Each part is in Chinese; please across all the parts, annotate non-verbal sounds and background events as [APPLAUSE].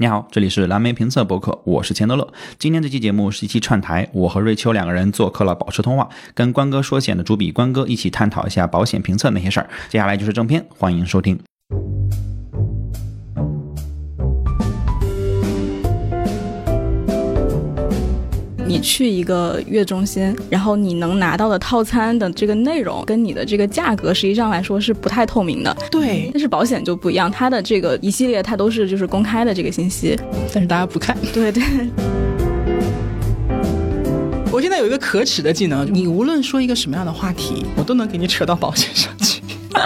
你好，这里是蓝莓评测博客，我是钱德勒。今天这期节目是一期串台，我和瑞秋两个人做客了保持通话，跟关哥说险的主笔关哥一起探讨一下保险评测那些事儿。接下来就是正片，欢迎收听。你去一个月中心，然后你能拿到的套餐的这个内容跟你的这个价格，实际上来说是不太透明的。对，但是保险就不一样，它的这个一系列它都是就是公开的这个信息，但是大家不看。对对。[LAUGHS] 我现在有一个可耻的技能，你无论说一个什么样的话题，我都能给你扯到保险上去。[LAUGHS]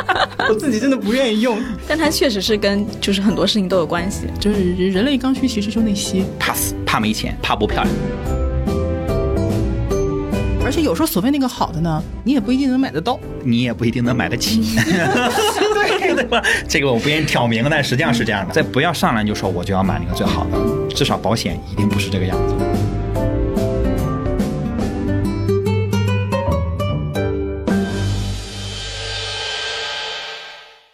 我自己真的不愿意用，但它确实是跟就是很多事情都有关系。就是人类刚需其实就那些，怕死、怕没钱、怕不漂亮。而且有时候所谓那个好的呢，你也不一定能买得到，你也不一定能买得起，[LAUGHS] 对对吧？这个我不愿意挑明，但实际上是这样的。再不要上来就说我就要买那个最好的，至少保险一定不是这个样子。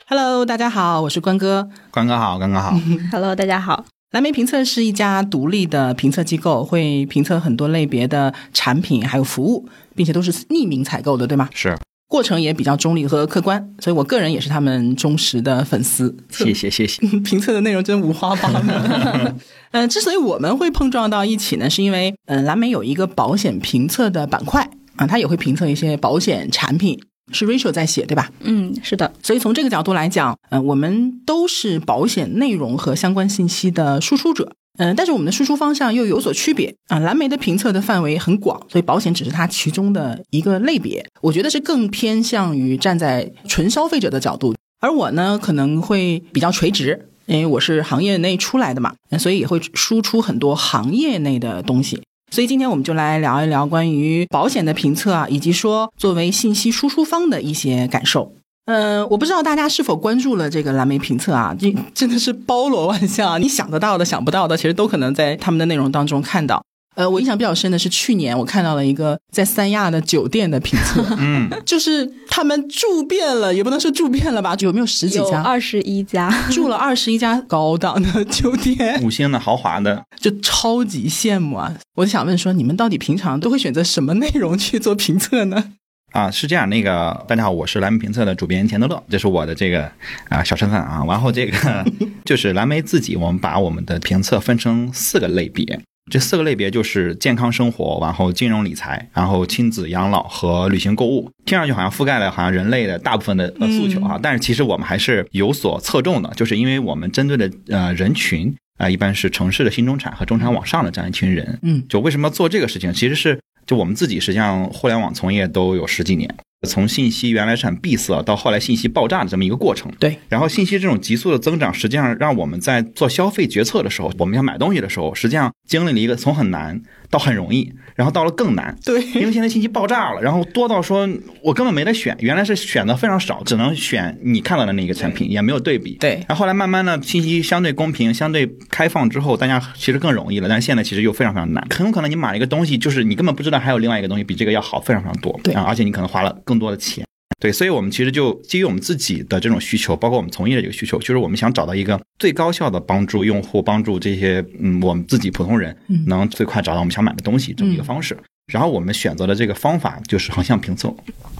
Hello，大家好，我是关哥。关哥好，关哥好。[LAUGHS] Hello，大家好。蓝莓评测是一家独立的评测机构，会评测很多类别的产品还有服务，并且都是匿名采购的，对吗？是，过程也比较中立和客观，所以我个人也是他们忠实的粉丝。谢谢谢谢。评测的内容真五花八门。嗯，[LAUGHS] 之所以我们会碰撞到一起呢，是因为嗯，蓝莓有一个保险评测的板块啊，它也会评测一些保险产品。是 Rachel 在写，对吧？嗯，是的。所以从这个角度来讲，嗯，我们都是保险内容和相关信息的输出者，嗯，但是我们的输出方向又有所区别啊。蓝莓的评测的范围很广，所以保险只是它其中的一个类别。我觉得是更偏向于站在纯消费者的角度，而我呢可能会比较垂直，因为我是行业内出来的嘛，所以也会输出很多行业内的东西。所以今天我们就来聊一聊关于保险的评测啊，以及说作为信息输出方的一些感受。嗯，我不知道大家是否关注了这个蓝莓评测啊，这真的是包罗万象，你想得到的、想不到的，其实都可能在他们的内容当中看到。呃，我印象比较深的是去年我看到了一个在三亚的酒店的评测，[LAUGHS] 嗯，就是他们住遍了，也不能说住遍了吧，有没有十几家？二十一家，[LAUGHS] 住了二十一家高档的酒店，五星的豪华的，[LAUGHS] 就超级羡慕啊！我就想问说，你们到底平常都会选择什么内容去做评测呢？啊，是这样，那个大家好，我是蓝莓评测的主编钱德勒，这是我的这个啊小身份啊，然后这个就是蓝莓自己，我们把我们的评测分成四个类别。这四个类别就是健康生活，然后金融理财，然后亲子养老和旅行购物。听上去好像覆盖了好像人类的大部分的诉求啊，但是其实我们还是有所侧重的，就是因为我们针对的呃人群啊，一般是城市的新中产和中产往上的这样一群人。嗯，就为什么做这个事情，其实是就我们自己实际上互联网从业都有十几年。从信息原来是很闭塞，到后来信息爆炸的这么一个过程。对，然后信息这种急速的增长，实际上让我们在做消费决策的时候，我们要买东西的时候，实际上经历了一个从很难到很容易，然后到了更难。对，因为现在信息爆炸了，然后多到说我根本没得选，原来是选的非常少，只能选你看到的那个产品，也没有对比。对，然后后来慢慢的信息相对公平、相对开放之后，大家其实更容易了，但是现在其实又非常非常难。很有可能你买了一个东西，就是你根本不知道还有另外一个东西比这个要好非常非常多。对，而且你可能花了更多的钱。对，所以，我们其实就基于我们自己的这种需求，包括我们从业的这个需求，就是我们想找到一个最高效的帮助用户、帮助这些嗯我们自己普通人能最快找到我们想买的东西这么一个方式。然后我们选择的这个方法就是横向评测，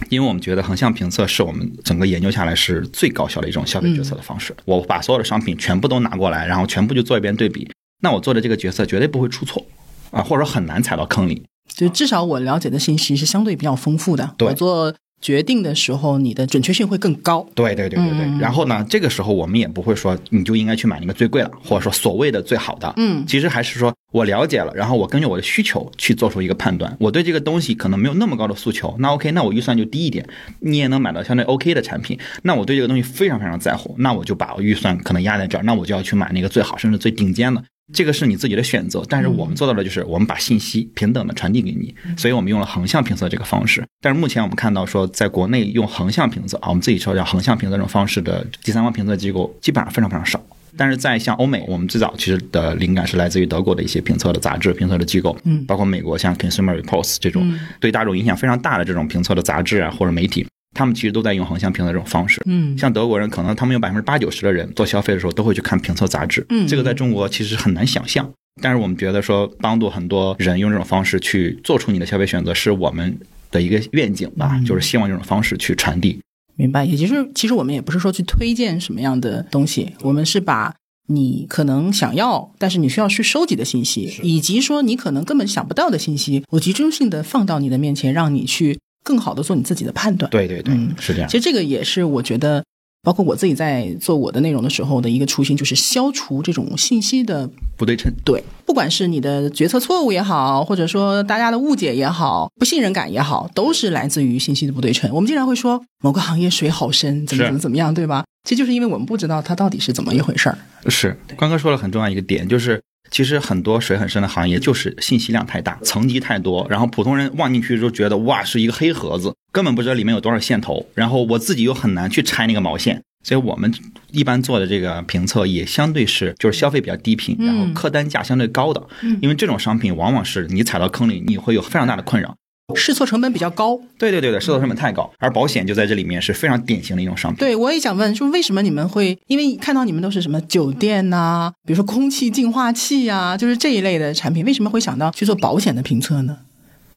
因为我们觉得横向评测是我们整个研究下来是最高效的一种消费决策的方式。我把所有的商品全部都拿过来，然后全部就做一遍对比，那我做的这个决策绝对不会出错啊，或者说很难踩到坑里。就至少我了解的信息是相对比较丰富的。我做。决定的时候，你的准确性会更高。对对对对对。然后呢，这个时候我们也不会说你就应该去买那个最贵了，或者说所谓的最好的。嗯，其实还是说我了解了，然后我根据我的需求去做出一个判断。我对这个东西可能没有那么高的诉求，那 OK，那我预算就低一点，你也能买到相对 OK 的产品。那我对这个东西非常非常在乎，那我就把预算可能压在这儿，那我就要去买那个最好甚至最顶尖的。这个是你自己的选择，但是我们做到的就是我们把信息平等的传递给你，所以我们用了横向评测这个方式。但是目前我们看到说，在国内用横向评测啊，我们自己说叫横向评测这种方式的第三方评测机构基本上非常非常少。但是在像欧美，我们最早其实的灵感是来自于德国的一些评测的杂志、评测的机构，嗯，包括美国像 Consumer Reports 这种对大众影响非常大的这种评测的杂志啊或者媒体。他们其实都在用横向评测这种方式。嗯像德国人，可能他们有百分之八九十的人做消费的时候都会去看评测杂志。嗯这个在中国其实很难想象。但是我们觉得说，帮助很多人用这种方式去做出你的消费选择，是我们的一个愿景吧，嗯就是希望这种方式去传递。明白，也就是其实我们也不是说去推荐什么样的东西，我们是把你可能想要，但是你需要去收集的信息，以及说你可能根本想不到的信息，我集中性的放到你的面前，让你去更好的做你自己的判断。对对对，嗯是这样其。实这个也是我觉得，包括我自己在做我的内容的时候的一个初心，就是消除这种信息的不对称，对，不管是你的决策错误也好，或者说大家的误解也好，不信任感也好，都是来自于信息的不对称。我们经常会说某个行业水好深，怎么怎么怎么样，对吧？其实就是因为我们不知道它到底是怎么一回事儿。是关哥说了很重要一个点，就是其实很多水很深的行业就是信息量太大，层级太多，然后普通人望进去就觉得哇是一个黑盒子，根本不知道里面有多少线头，然后我自己又很难去拆那个毛线。所以我们一般做的这个评测也相对是就是消费比较低频，然后客单价相对高的，因为这种商品往往是你踩到坑里，你会有非常大的困扰。试错成本比较高，对对对对，试错成本太高，而保险就在这里面是非常典型的一种商品。对我也想问，说为什么你们会因为看到你们都是什么酒店呐、比如说空气净化器呀、就是这一类的产品，为什么会想到去做保险的评测呢？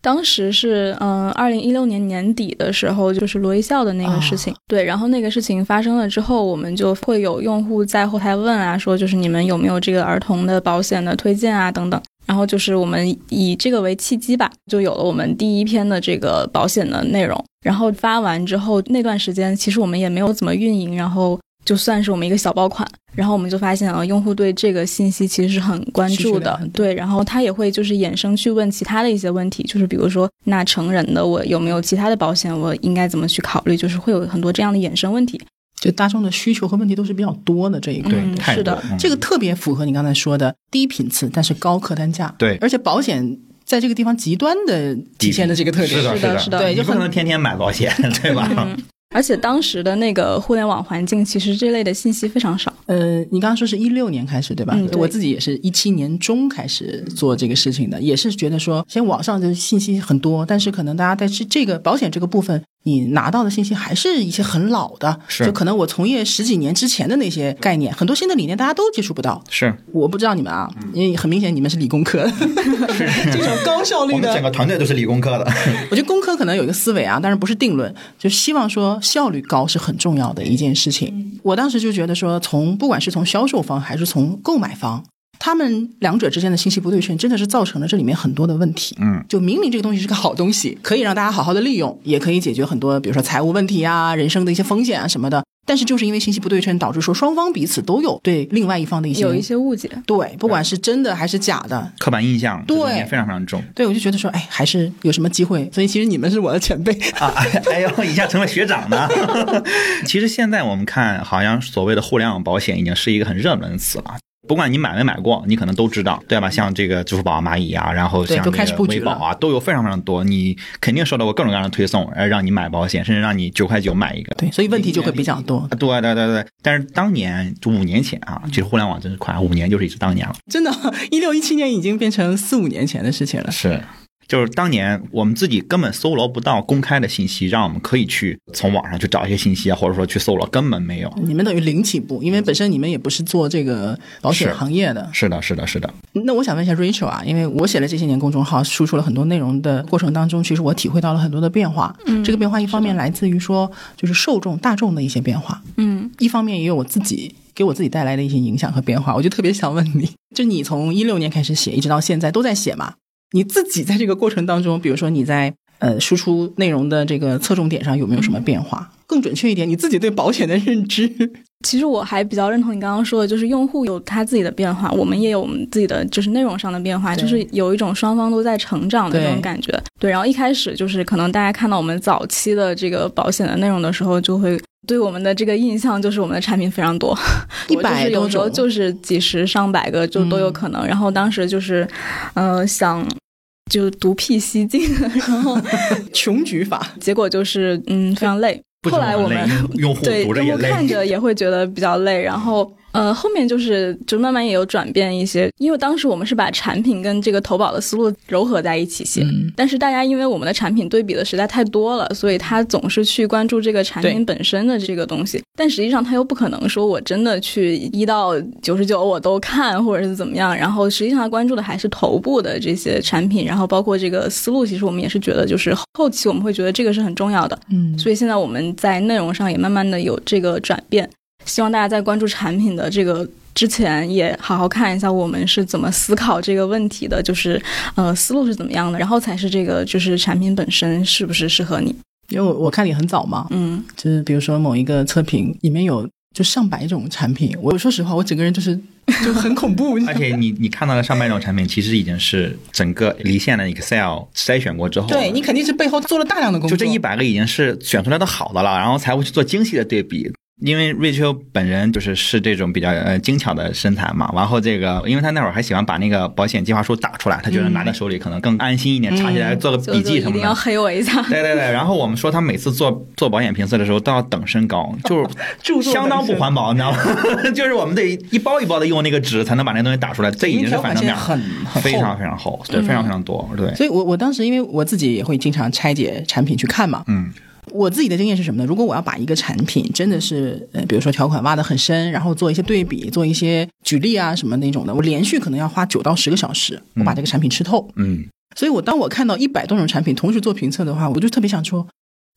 当时是嗯，二零一六年年底的时候，就是罗一笑的那个事情。对，然后那个事情发生了之后，我们就会有用户在后台问啊，说就是你们有没有这个儿童的保险的推荐啊等等。然后就是我们以这个为契机吧，就有了我们第一篇的这个保险的内容。然后发完之后，那段时间其实我们也没有怎么运营，然后就算是我们一个小爆款。然后我们就发现啊，用户对这个信息其实是很关注的对。然后他也会就是衍生去问其他的一些问题，就是比如说，那成人的我有没有其他的保险，我应该怎么去考虑？就是会有很多这样的衍生问题。就大众的需求和问题都是比较多的这一块。对，嗯太多是的嗯这个特别符合你刚才说的低频次，但是高客单价。对而且保险在这个地方极端的体现的这个特点。是的，是的对就不能天天买保险，对吧？嗯，而且当时的那个互联网环境，其实这类的信息非常少。呃，你刚刚说是一六年开始对吧？嗯对我自己也是一七年中开始做这个事情的，也是觉得说，现在网上的信息很多，但是可能大家在这这个保险这个部分，你拿到的信息还是一些很老的，是。就可能我从业十几年之前的那些概念，很多新的理念大家都接触不到。是，我不知道你们啊，嗯。因为很明显你们是理工科。的，[LAUGHS] 这种高效率的。我们整个团队都是理工科的。[LAUGHS] 我觉得工科可能有一个思维啊，但是不是定论，就希望说效率高是很重要的一件事情。我当时就觉得说，从不管是从销售方还是从购买方，他们两者之间的信息不对称，真的是造成了这里面很多的问题。嗯，就明明这个东西是个好东西，可以让大家好好的利用，也可以解决很多，比如说财务问题啊、人生的一些风险啊什么的。但是就是因为信息不对称，导致说双方彼此都有对另外一方的一些有一些误解。对，不管是真的还是假的，刻板印象对非常非常重对我就觉得说，哎，还是有什么机会。所以其实你们是我的前辈。啊！[LAUGHS] 哎呦，一下成了学长呢。[LAUGHS] 其实现在我们看，好像所谓的互联网保险已经是一个很热门的词了。不管你买没买过，你可能都知道，对吧？像这个支付宝、蚂蚁啊，然后像这个微保啊，都有非常非常多。你肯定收到过各种各样的推送，呃，让你买保险，甚至让你九块九买一个。对，所以问题就会比较多。对对对对，但是当年就五年前啊，其实互联网真是快，五年就是一直当年了。真的，一六一七年已经变成四五年前的事情了。是，就是当年我们自己根本搜罗不到公开的信息，让我们可以去从网上去找一些信息啊，或者说去搜罗，根本没有。你们等于零起步，因为本身你们也不是做这个保险行业的。是的，是的，是的，那我想问一下 Rachel 啊，因为我写了这些年公众号，输出了很多内容的过程当中，其实我体会到了很多的变化。嗯这个变化一方面来自于说，就是受众大众的一些变化，嗯，一方面也有我自己给我自己带来的一些影响和变化。我就特别想问你，就你从一六年开始写，一直到现在都在写嘛？你自己在这个过程当中，比如说你在呃输出内容的这个侧重点上有没有什么变化？更准确一点，你自己对保险的认知。[LAUGHS] 其实我还比较认同你刚刚说的，就是用户有他自己的变化，我们也有我们自己的就是内容上的变化，就是有一种双方都在成长的对那种感觉。对，然后一开始就是可能大家看到我们早期的这个保险的内容的时候，就会对我们的这个印象就是我们的产品非常多，[LAUGHS] 100就是有时候就是几十上百个就都有可能。然后当时就是，呃，想就独辟蹊径，[LAUGHS] 然后 [LAUGHS] 穷举法，结果就是嗯非常累。后来我们用用户对用户读着也累。看着也会觉得比较累，然后呃，后面就是就慢慢也有转变一些，因为当时我们是把产品跟这个投保的思路糅合在一起写，但是大家因为我们的产品对比的实在太多了，所以他总是去关注这个产品本身的这个东西，但实际上他又不可能说我真的去一到九十九我都看或者是怎么样，然后实际上他关注的还是头部的这些产品，然后包括这个思路，其实我们也是觉得就是后期我们会觉得这个是很重要的，嗯，所以现在我们在内容上也慢慢的有这个转变。希望大家在关注产品的这个之前，也好好看一下我们是怎么思考这个问题的，就是呃思路是怎么样的，然后才是这个就是产品本身是不是适合你。因为我我看你很早嘛，嗯，就是比如说某一个测评里面有就上百种产品，我说实话，我整个人就是就很恐怖。[LAUGHS] 而且你你看到的上百种产品，其实已经是整个离线的 Excel 筛选过之后，对你肯定是背后做了大量的工作。就这一百个已经是选出来的好的了，然后才会去做精细的对比。因为瑞秋本人就是是这种比较呃精巧的身材嘛，然后这个，因为他那会儿还喜欢把那个保险计划书打出来，他觉得拿在手里可能更安心一点，查起来做个笔记什么的。一定要黑我一下。对对对，然后我们说他每次做做保险评测的时候都要等身高，就是相当不环保，你知道吗？[LAUGHS] 就是我们得一包一包的用那个纸才能把那东西打出来，这已经是反正面很非常非常厚，对，非常非常多，对。所以我我当时因为我自己也会经常拆解产品去看嘛，嗯。我自己的经验是什么呢？如果我要把一个产品真的是，呃，比如说条款挖得很深，然后做一些对比，做一些举例啊什么那种的，我连续可能要花九到十个小时，我把这个产品吃透。嗯，所以我当我看到一百多种产品同时做评测的话，我就特别想说。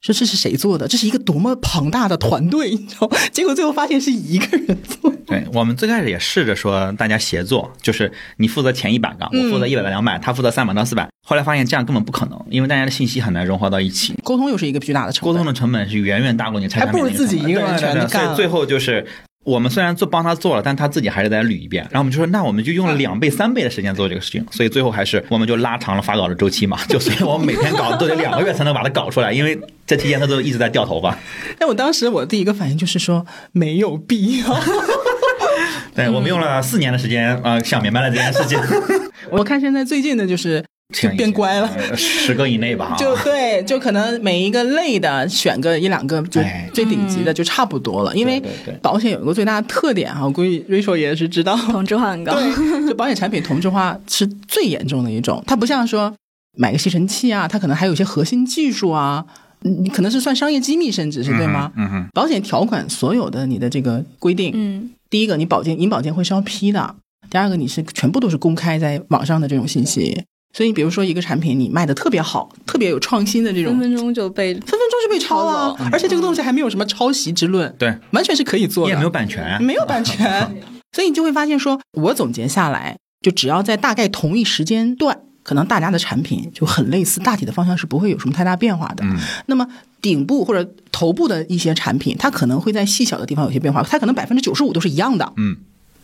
说这是谁做的？这是一个多么庞大的团队，你知道？结果最后发现是一个人做。对我们最开始也试着说大家协作，就是你负责前一百个，我负责一百到两百，他负责三百到四百。后来发现这样根本不可能，因为大家的信息很难融合到一起，沟通又是一个巨大的成本。沟通的成本是远远大过你。还不如自己一个人全干。最后就是。我们虽然做帮他做了，但他自己还是在捋一遍。然后我们就说，那我们就用了两倍、三倍的时间做这个事情。所以最后还是我们就拉长了发稿的周期嘛。就所以我们每天搞都得两个月才能把它搞出来，因为这期间他都一直在掉头发。[LAUGHS] 但我当时我第一个反应就是说没有必要。对我们用了四年的时间啊，想明白了这件事情。[LAUGHS] 我看现在最近的就是。就变乖了，十个以内吧。就对，就可能每一个类的选个一两个，就最顶级的就差不多了。因为保险有一个最大的特点哈，我估计 Rachel 也是知道，同质化很高。对，就保险产品同质化是最严重的一种。它不像说买个吸尘器啊，它可能还有一些核心技术啊，你可能是算商业机密，甚至是对吗？嗯哼。保险条款所有的你的这个规定，嗯，第一个你保健银保监会是要批的，第二个你是全部都是公开在网上的这种信息。所以，比如说一个产品你卖的特别好，特别有创新的这种，分分钟就被分分钟就被抄了，而且这个东西还没有什么抄袭之论，对，完全是可以做的，也没有版权，没有版权，[LAUGHS] 所以你就会发现，说我总结下来，就只要在大概同一时间段，可能大家的产品就很类似，大体的方向是不会有什么太大变化的。嗯，那么顶部或者头部的一些产品，它可能会在细小的地方有些变化，它可能百分之九十五都是一样的。嗯。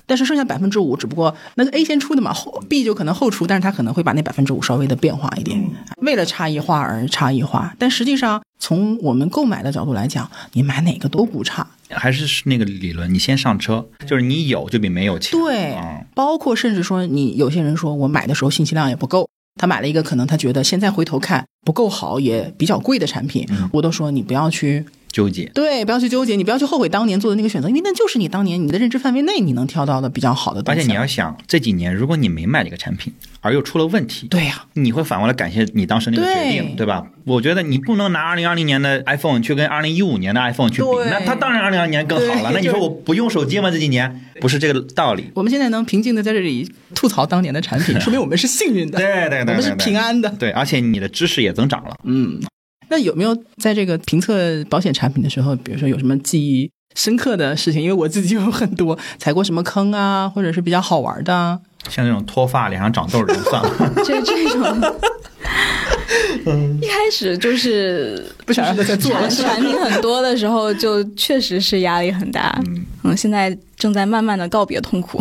但是剩下百分之五，只不过那个 A 先出的嘛，后 B 就可能后出，但是它可能会把那百分之五稍微的变化一点，为了差异化而差异化。但实际上，从我们购买的角度来讲，你买哪个都不差。还是那个理论，你先上车，就是你有就比没有强。对，包括甚至说，你有些人说我买的时候信息量也不够，他买了一个可能他觉得现在回头看不够好，也比较贵的产品，我都说你不要去。纠结对，不要去纠结，你不要去后悔当年做的那个选择，因为那就是你当年你的认知范围内你能挑到的比较好的东西。而且你要想这几年，如果你没买这个产品，而又出了问题，对呀，你会反过来感谢你当时那个决定，对吧？我觉得你不能拿二零二零年的 iPhone 去跟二零一五年的 iPhone 去比，那它当然二零二零年更好了。那你说我不用手机吗？这几年不是这个道理。我们现在能平静的在这里吐槽当年的产品，[LAUGHS] 说明我们是幸运的，对对对，我们是平安的，对，而且你的知识也增长了，嗯。那有没有在这个评测保险产品的时候，比如说有什么记忆深刻的事情？因为我自己有很多踩过什么坑啊，或者是比较好玩的，像那种脱发、脸上长痘的就算了。[LAUGHS] 这这种，一开始就是不想让他再做了。产品很多的时候，就确实是压力很大。嗯，现在正在慢慢的告别痛苦。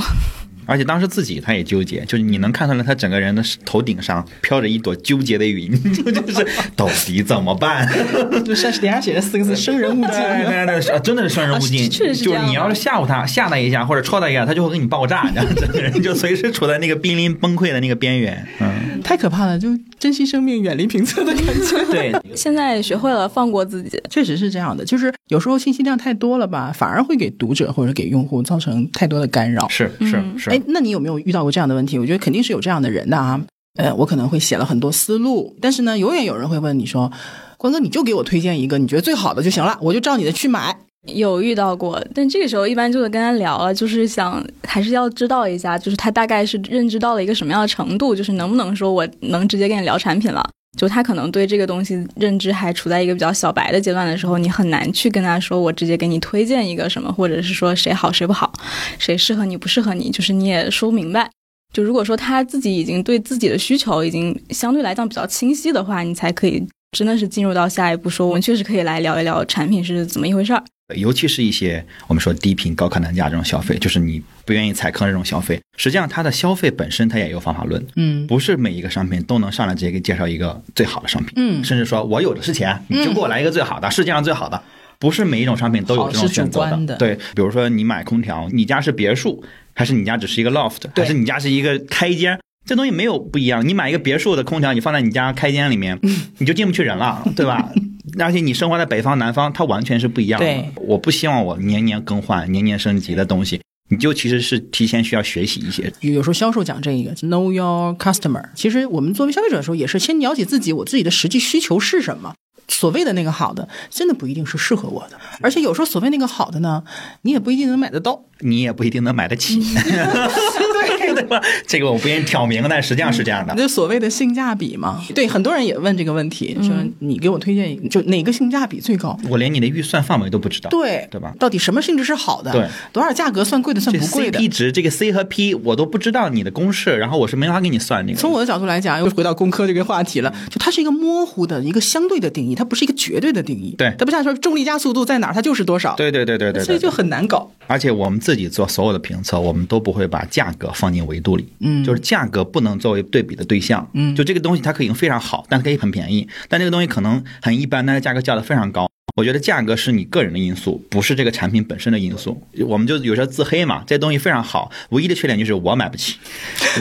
而且当时自己他也纠结，就是你能看出来他整个人的头顶上飘着一朵纠结的云，[LAUGHS] 就是到底怎么办？[LAUGHS] 就上脸上写着四个字“生人勿近”，对对对，真的是生人勿近。确实，就是你要是吓唬他，吓他一下或者戳他一下，他就会给你爆炸，这样整个人就随时处在那个濒临崩溃的那个边缘。嗯。太可怕了，就珍惜生命，远离评测的感觉。[LAUGHS] 对，现在学会了放过自己，确实是这样的。就是有时候信息量太多了吧，反而会给读者或者给用户造成太多的干扰。是是是。哎，那你有没有遇到过这样的问题？我觉得肯定是有这样的人的啊。呃，我可能会写了很多思路，但是呢，永远有人会问你说：“关哥，你就给我推荐一个你觉得最好的就行了，我就照你的去买。”有遇到过，但这个时候一般就会跟他聊了，就是想还是要知道一下，就是他大概是认知到了一个什么样的程度，就是能不能说我能直接跟你聊产品了。就他可能对这个东西认知还处在一个比较小白的阶段的时候，你很难去跟他说我直接给你推荐一个什么，或者是说谁好谁不好，谁适合你不适合你，就是你也说不明白。就如果说他自己已经对自己的需求已经相对来讲比较清晰的话，你才可以真的是进入到下一步，说我们确实可以来聊一聊产品是怎么一回事儿。尤其是一些我们说低频高客单价这种消费，就是你不愿意踩坑这种消费，实际上它的消费本身它也有方法论，嗯，不是每一个商品都能上来直接给介绍一个最好的商品，嗯，甚至说我有的是钱，你就给我来一个最好的，世界上最好的，不是每一种商品都有这种选择的，对，比如说你买空调，你家是别墅，还是你家只是一个 loft，还是你家是一个开间？这东西没有不一样，你买一个别墅的空调，你放在你家开间里面，你就进不去人了，对吧？[LAUGHS] 而且你生活在北方、南方，它完全是不一样的。我不希望我年年更换、年年升级的东西，你就其实是提前需要学习一些。有时候销售讲这个 Know your customer，其实我们作为消费者的时候，也是先了解自己，我自己的实际需求是什么。所谓的那个好的，真的不一定是适合我的，而且有时候所谓那个好的呢，你也不一定能买得到，你也不一定能买得起。[LAUGHS] [LAUGHS] 对 [LAUGHS] 吧？这个我不愿意挑明，但实际上是这样的。就所谓的性价比嘛，对，很多人也问这个问题，说你给我推荐，就哪个性价比最高？我连你的预算范围都不知道，对对吧？到底什么性质是好的？对，多少价格算贵的，算不贵的？CP 值这个 C 和 P 我都不知道你的公式，然后我是没法给你算那个。从我的角度来讲，又回到工科这个话题了，就它是一个模糊的一个相对的定义，它不是一个绝对的定义。对，它不像说重力加速度在哪儿，它就是多少。对对对对对，所以就很难搞。而且我们自己做所有的评测，我们都不会把价格放进维度里。嗯，就是价格不能作为对比的对象。嗯，就这个东西它可以非常好，但它可以很便宜；但这个东西可能很一般，但是价格叫的非常高。我觉得价格是你个人的因素，不是这个产品本身的因素。我们就有时候自黑嘛，这东西非常好，唯一的缺点就是我买不起。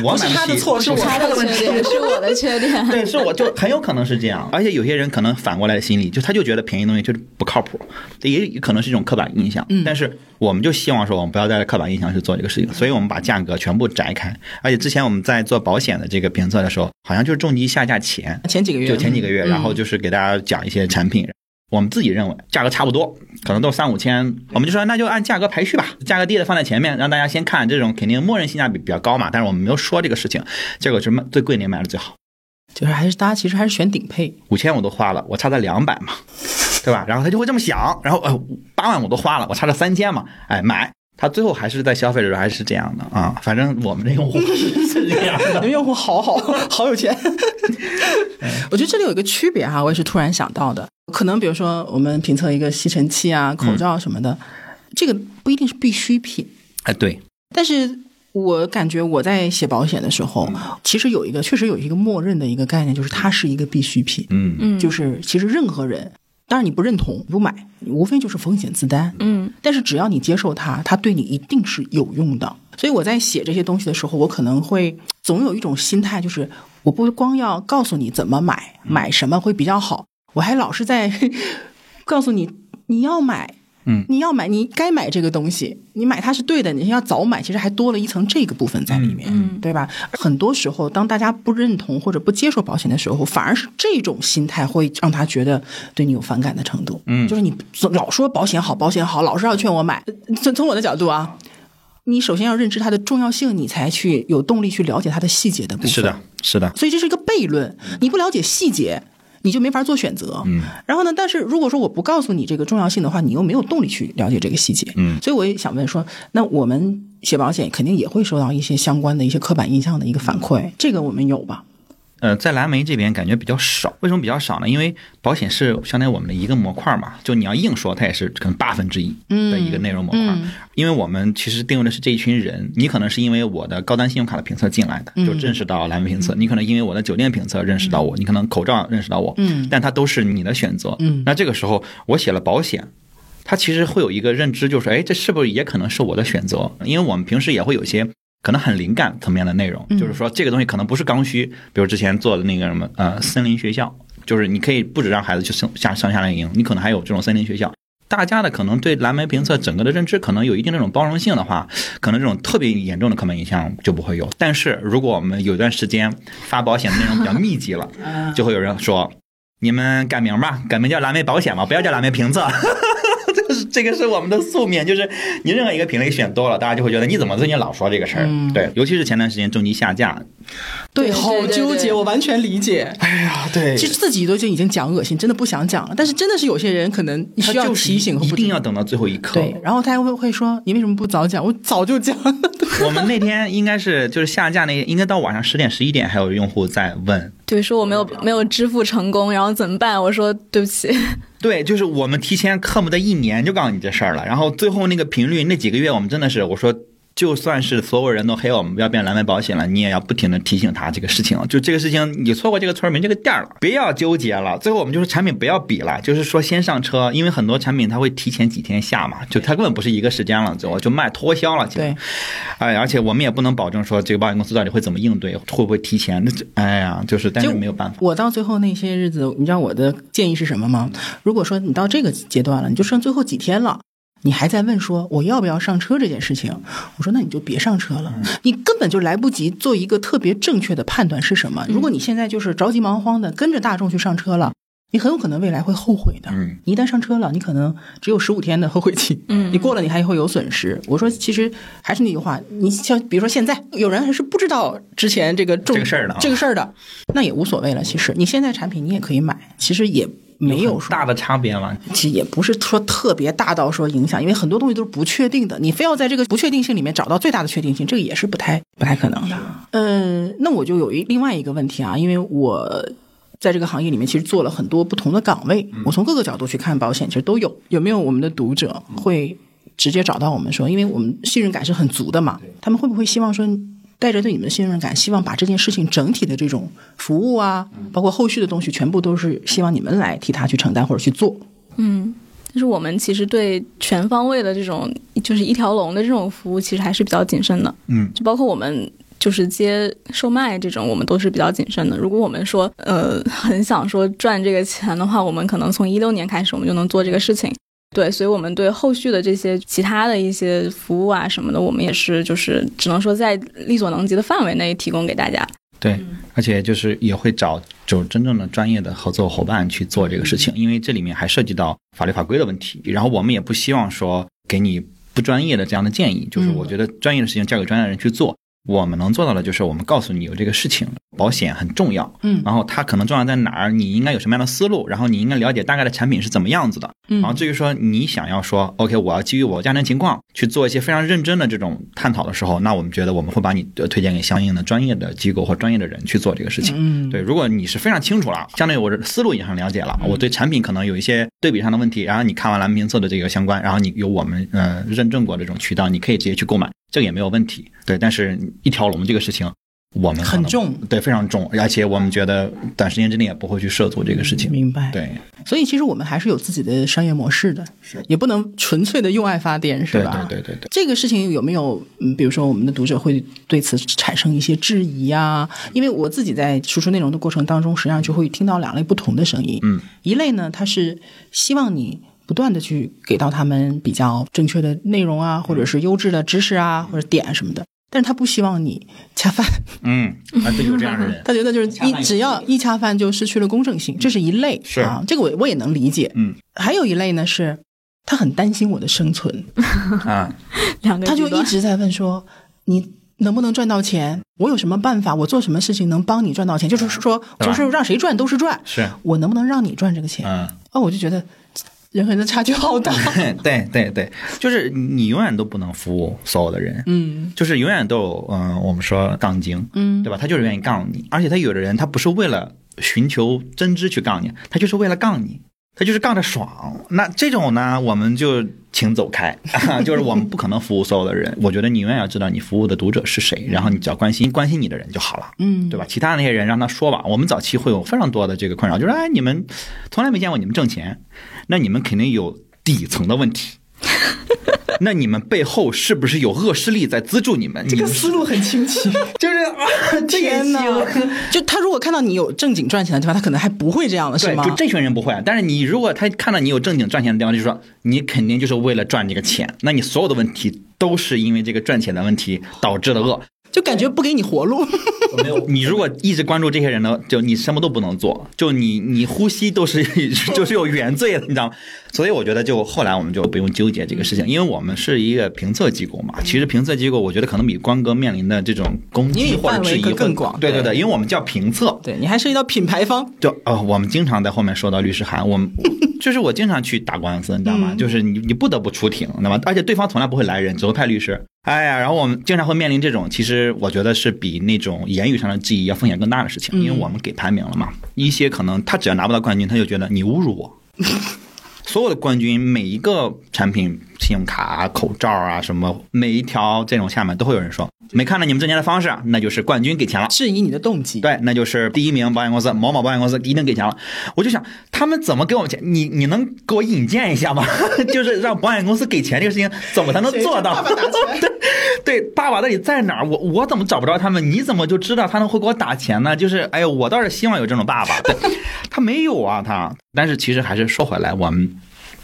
我买不起，他的错，是我的缺点，是我的缺点。[LAUGHS] 对，是我就很有可能是这样。而且有些人可能反过来的心理，就他就觉得便宜东西就是不靠谱，也可能是一种刻板印象。嗯，但是我们就希望说，我们不要带着刻板印象去做这个事情，所以我们把价格全部摘开。而且之前我们在做保险的这个评测的时候，好像就是重疾下架前前几个月，就前几个月，然后就是给大家讲一些产品。我们自己认为价格差不多，可能都三五千，我们就说那就按价格排序吧，价格低的放在前面，让大家先看这种肯定默认性价比比较高嘛。但是我们没有说这个事情，结果是卖最贵的买的最好，就是还是大家其实还是选顶配，五千我都花了，我差在两百嘛，对吧？然后他就会这么想，然后呃八万我都花了，我差这三千嘛，哎买。他最后还是在消费的时候还是这样的啊，反正我们这用户是这样的，你 [LAUGHS] 们用户好好好有钱。[LAUGHS] 我觉得这里有一个区别哈，我也是突然想到的，可能比如说我们评测一个吸尘器啊、口罩什么的，这个不一定是必需品。哎，对。但是我感觉我在写保险的时候，其实有一个确实有一个默认的一个概念，就是它是一个必需品。嗯嗯，就是其实任何人。当然你不认同不买，无非就是风险自担。嗯，但是只要你接受它，它对你一定是有用的。所以我在写这些东西的时候，我可能会总有一种心态，就是我不光要告诉你怎么买，买什么会比较好，我还老是在 [LAUGHS] 告诉你你要买。嗯，你要买，你该买这个东西，你买它是对的。你要早买，其实还多了一层这个部分在里面，嗯，对吧？很多时候，当大家不认同或者不接受保险的时候，反而是这种心态会让他觉得对你有反感的程度。嗯，就是你老说保险好，保险好，老是要劝我买。从从我的角度啊，你首先要认知它的重要性，你才去有动力去了解它的细节的部分。是的，是的。所以这是一个悖论，你不了解细节。你就没法做选择，嗯，然后呢？但是如果说我不告诉你这个重要性的话，你又没有动力去了解这个细节，嗯，所以我也想问说，那我们写保险肯定也会收到一些相关的一些刻板印象的一个反馈，这个我们有吧？呃，在蓝莓这边感觉比较少，为什么比较少呢？因为保险是相当于我们的一个模块嘛，就你要硬说，它也是可能八分之一的一个内容模块。因为我们其实定位的是这一群人，你可能是因为我的高端信用卡的评测进来的，就认识到蓝莓评测；你可能因为我的酒店评测认识到我，你可能口罩认识到我，嗯，但它都是你的选择。嗯，那这个时候我写了保险。他其实会有一个认知，就是哎，这是不是也可能是我的选择？因为我们平时也会有些可能很灵感层面的内容，就是说这个东西可能不是刚需，比如之前做的那个什么呃森林学校，就是你可以不止让孩子去上下上夏令营，你可能还有这种森林学校。大家的可能对蓝莓评测整个的认知可能有一定那种包容性的话，可能这种特别严重的刻板印象就不会有。但是如果我们有一段时间发保险的内容比较密集了，[LAUGHS] 就会有人说你们改名吧，改名叫蓝莓保险吧，不要叫蓝莓评测。[LAUGHS] 这个是我们的宿命，就是你任何一个品类选多了，大家就会觉得你怎么最近老说这个事儿？对，尤其是前段时间重疾下架，对，好纠结，我完全理解。哎呀，对，其实自己都就已经讲恶心，真的不想讲了。但是真的是有些人可能需要提醒，一定要等到最后一刻。对，然后他还会会说：“你为什么不早讲？我早就讲了。”我们那天应该是就是下架那，应该到晚上十点十一点，还有用户在问。对，说我没有没有支付成功，然后怎么办？我说对不起。[LAUGHS] 对，就是我们提前恨不得一年就告诉你这事儿了，然后最后那个频率那几个月，我们真的是我说。就算是所有人都黑我们要变蓝莓保险了，你也要不停的提醒他这个事情。就这个事情，你错过这个村没这个店了，不要纠结了。最后我们就是产品不要比了，就是说先上车，因为很多产品它会提前几天下嘛，就它根本不是一个时间了，最后就卖脱销了。对，哎，而且我们也不能保证说这个保险公司到底会怎么应对，会不会提前？那哎呀，就是但是没有办法。我到最后那些日子，你知道我的建议是什么吗？如果说你到这个阶段了，你就剩最后几天了。你还在问说我要不要上车这件事情？我说那你就别上车了，你根本就来不及做一个特别正确的判断是什么。如果你现在就是着急忙慌的跟着大众去上车了，你很有可能未来会后悔的。你一旦上车了，你可能只有十五天的后悔期。嗯，你过了，你还会有损失。我说其实还是那句话，你像比如说现在有人还是不知道之前这个这个事儿的这个事儿的，那也无所谓了。其实你现在产品你也可以买，其实也。没有大的差别吗？其实也不是说特别大到说影响，因为很多东西都是不确定的。你非要在这个不确定性里面找到最大的确定性，这个也是不太不太可能的。嗯，那我就有一另外一个问题啊，因为我在这个行业里面其实做了很多不同的岗位，我从各个角度去看保险，其实都有。有没有我们的读者会直接找到我们说，因为我们信任感是很足的嘛？他们会不会希望说？带着对你们的信任感，希望把这件事情整体的这种服务啊，包括后续的东西，全部都是希望你们来替他去承担或者去做。嗯，就是我们其实对全方位的这种，就是一条龙的这种服务，其实还是比较谨慎的。嗯，就包括我们就是接售卖这种，我们都是比较谨慎的。如果我们说呃很想说赚这个钱的话，我们可能从一六年开始，我们就能做这个事情。对，所以，我们对后续的这些其他的一些服务啊什么的，我们也是就是只能说在力所能及的范围内提供给大家。对，而且就是也会找就真正的专业的合作伙伴去做这个事情，因为这里面还涉及到法律法规的问题。然后我们也不希望说给你不专业的这样的建议，就是我觉得专业的事情交给专业的人去做。我们能做到的就是我们告诉你有这个事情，保险很重要，嗯，然后它可能重要在哪儿，你应该有什么样的思路，然后你应该了解大概的产品是怎么样子的，嗯，然后至于说你想要说，OK，我要基于我家庭情况去做一些非常认真的这种探讨的时候，那我们觉得我们会把你推荐给相应的专业的机构或专业的人去做这个事情，嗯，对，如果你是非常清楚了，相当于我的思路也很了解了，我对产品可能有一些对比上的问题，然后你看完蓝评测的这个相关，然后你有我们呃认证过这种渠道，你可以直接去购买。这个也没有问题，对，但是一条龙这个事情，我们很重，对，非常重，而且我们觉得短时间之内也不会去涉足这个事情，明白？对，所以其实我们还是有自己的商业模式的，是，也不能纯粹的用爱发电，是吧？对对对对。这个事情有没有，嗯，比如说我们的读者会对此产生一些质疑啊？因为我自己在输出内容的过程当中，实际上就会听到两类不同的声音，嗯，一类呢，他是希望你。不断的去给到他们比较正确的内容啊，或者是优质的知识啊，或者点什么的，但是他不希望你 [LAUGHS] 恰饭。嗯，啊，对，有这样的人，[LAUGHS] 他觉得就是一只要一恰饭就失去了公正性，这是一类。是啊，这个我我也能理解。嗯，还有一类呢，是他很担心我的生存 [LAUGHS] 啊，两个他就一直在问说你能不能赚到钱？我有什么办法？我做什么事情能帮你赚到钱？就是说，就是让谁赚都是赚。是我能不能让你赚这个钱？嗯，哦，我就觉得。人和人的差距好大，[LAUGHS] 对对对，就是你永远都不能服务所有的人，嗯，就是永远都有，嗯，我们说杠精，嗯，对吧？他就是愿意杠你，而且他有的人他不是为了寻求真知去杠你，他就是为了杠你，他就是杠着爽。那这种呢，我们就请走开，[LAUGHS] 就是我们不可能服务所有的人。我觉得你永远要知道你服务的读者是谁，然后你只要关心关心你的人就好了，嗯，对吧？其他那些人让他说吧。我们早期会有非常多的这个困扰，就是哎，你们从来没见过你们挣钱。那你们肯定有底层的问题，[LAUGHS] 那你们背后是不是有恶势力在资助你们？这个思路很清晰，[LAUGHS] 就是啊，[LAUGHS] 天哪！就他如果看到你有正经赚钱的地方，他可能还不会这样的，是，吗？就这群人不会。但是你如果他看到你有正经赚钱的地方，就说你肯定就是为了赚这个钱，那你所有的问题都是因为这个赚钱的问题导致的恶。就感觉不给你活路。[LAUGHS] 没有，你如果一直关注这些人呢，就你什么都不能做，就你你呼吸都是 [LAUGHS] 就是有原罪的，你知道吗？所以我觉得就后来我们就不用纠结这个事情，因为我们是一个评测机构嘛。其实评测机构，我觉得可能比关哥面临的这种攻击或者质疑更广对对对对，因为我们叫评测，对你还涉及到品牌方，就呃，我们经常在后面收到律师函，我们 [LAUGHS] 就是我经常去打官司，你知道吗？就是你你不得不出庭，知道吗？而且对方从来不会来人，只会派律师。哎呀，然后我们经常会面临这种，其实我觉得是比那种言语上的质疑要风险更大的事情，因为我们给排名了嘛。一些可能他只要拿不到冠军，他就觉得你侮辱我。[LAUGHS] 所有的冠军，每一个产品、信用卡啊、口罩啊，什么每一条这种下面都会有人说，没看到你们挣钱的方式，那就是冠军给钱了。质疑你的动机。对，那就是第一名保险公司某某保险公司一定给钱了。我就想，他们怎么给我们钱？你你能给我引荐一下吗？[LAUGHS] 就是让保险公司给钱这个事情，怎么才能做到？爸爸 [LAUGHS] 对对，爸爸到底在哪儿？我我怎么找不着他们？你怎么就知道他们会给我打钱呢？就是，哎呦，我倒是希望有这种爸爸。对，[LAUGHS] 他没有啊，他。但是其实还是说回来，我们。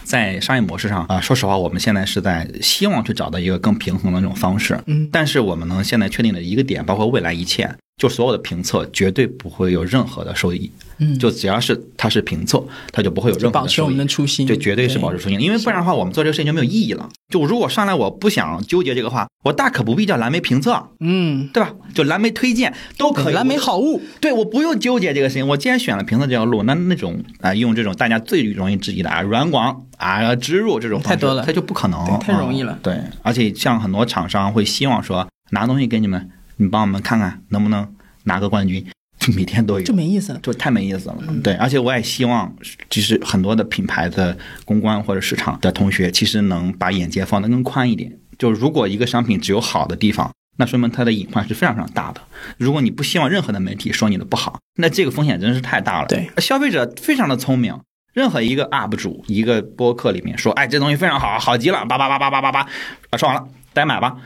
在商业模式上啊、说实话，我们现在是在希望去找到一个更平衡的这种方式。嗯但是我们能现在确定的一个点，包括未来一切，就所有的评测绝对不会有任何的收益。嗯就只要是它是评测，它就不会有任何的收益保持我们的。初心，对绝对是保持初心，因为不然的话，我们做这个事情就没有意义了。就如果上来我不想纠结这个话，我大可不必叫蓝莓评测，嗯，对吧？就蓝莓推荐都可以。蓝莓好物，对，我不用纠结这个事情。我既然选了评测这条路，那那种啊、用这种大家最容易质疑的啊软广啊植入这种方式太多了它就不可能，太容易了啊对，而且像很多厂商会希望说拿东西给你们，你帮我们看看能不能拿个冠军，[LAUGHS] 每天都有，就没意思了。就太没意思了。对，而且我也希望，其实很多的品牌的公关或者市场的同学，其实能把眼界放得更宽一点。就如果一个商品只有好的地方，那说明它的隐患是非常非常大的。如果你不希望任何的媒体说你的不好，那这个风险真是太大了。对，消费者非常的聪明。任何一个 UP 主、一个播客里面说，哎，这东西非常好，好极了，叭叭叭叭叭叭叭，啊，说完了，大家买吧。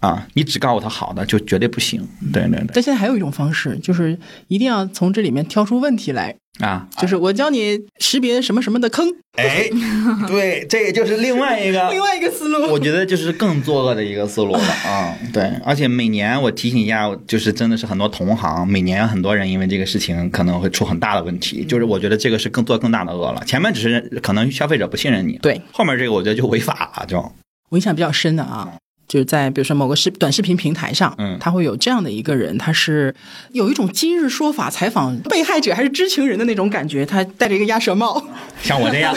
啊，你只告诉他好的，就绝对不行。对对对，但现在还有一种方式，就是一定要从这里面挑出问题来，啊，就是我教你识别什么什么的坑。哎，对，这也就是另外一个 [LAUGHS] 另外一个思路，我觉得就是更作恶的一个思路了啊！对，而且每年我提醒一下，就是真的是很多同行，每年很多人因为这个事情可能会出很大的问题，就是我觉得这个是更做更大的恶了。前面只是可能消费者不信任你，对，后面这个我觉得就违法了，就我印象比较深的啊，就是在比如说某个视短视频平台上，嗯。他会有这样的一个人，他是有一种今日说法采访被害者还是知情人的那种感觉，他戴着一个鸭舌帽，像我这样，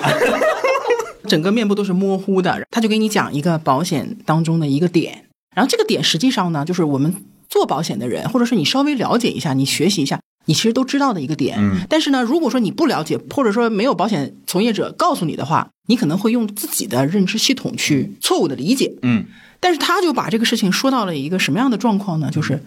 [LAUGHS] 整个面部都是模糊的，他就给你讲一个保险当中的一个点，然后这个点实际上呢，就是我们做保险的人，或者是你稍微了解一下，你学习一下。你其实都知道的一个点，嗯。但是呢，如果说你不了解，或者说没有保险从业者告诉你的话，你可能会用自己的认知系统去错误的理解，嗯，但是他就把这个事情说到了一个什么样的状况呢？就是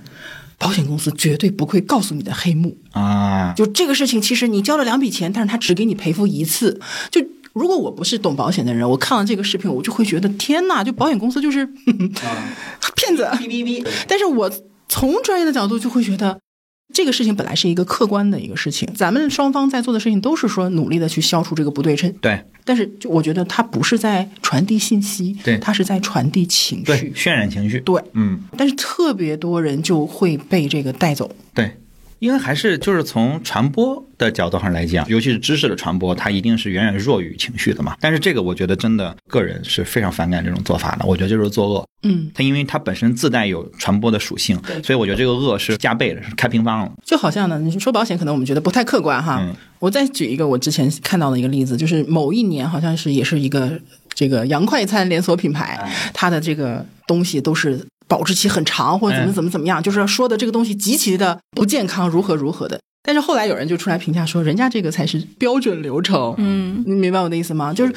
保险公司绝对不会告诉你的黑幕。啊，就这个事情，其实你交了两笔钱，但是他只给你赔付一次。就如果我不是懂保险的人，我看了这个视频，我就会觉得天呐，就保险公司就是 [LAUGHS] 骗子。哔哔哔但是我从专业的角度就会觉得。这个事情本来是一个客观的一个事情，咱们双方在做的事情都是说努力的去消除这个不对称，对。但是就我觉得它不是在传递信息，对。它是在传递情对绪，，渲染情绪，对。嗯，但是特别多人就会被这个带走，对。因为还是就是从传播的角度上来讲，尤其是知识的传播，它一定是远远弱于情绪的嘛。但是这个我觉得真的个人是非常反感这种做法的，我觉得就是作恶。嗯，它因为它本身自带有传播的属性，所以我觉得这个恶是加倍的，是开平方了。就好像呢，你说保险可能我们觉得不太客观哈。嗯我再举一个我之前看到的一个例子，就是某一年好像是也是一个这个洋快餐连锁品牌，它的这个东西都是保质期很长，或者怎么嗯怎么怎么样，就是说的这个东西极其的不健康，如何如何的。但是后来有人就出来评价说，人家这个才是标准流程。嗯，你明白我的意思吗？就是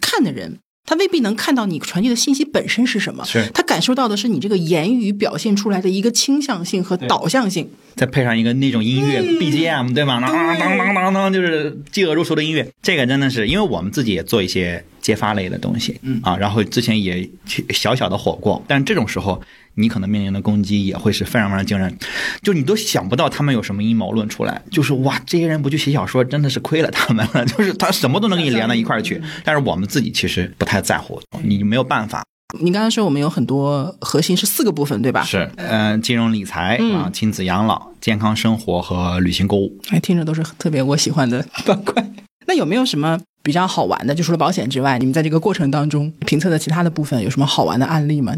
看的人。他未必能看到你传递的信息本身是什么，是他感受到的是你这个言语表现出来的一个倾向性和导向性。再配上一个那种音乐 BGM，对吗？当当当当当，就是嫉恶如仇的音乐。这个真的是，因为我们自己也做一些揭发类的东西，啊，然后之前也小小的火过，但这种时候。你可能面临的攻击也会是非常非常惊人，就你都想不到他们有什么阴谋论出来，就是哇，这些人不去写小说，真的是亏了他们了。[LAUGHS] 就是他什么都能给你连到一块儿去，但是我们自己其实不太在乎，你没有办法。你刚才说我们有很多核心是四个部分，对吧？是，嗯，金融理财啊，亲子养老、健康生活和旅行购物，哎，听着都是特别我喜欢的板块。[LAUGHS] 那有没有什么比较好玩的？就除了保险之外，你们在这个过程当中评测的其他的部分有什么好玩的案例吗？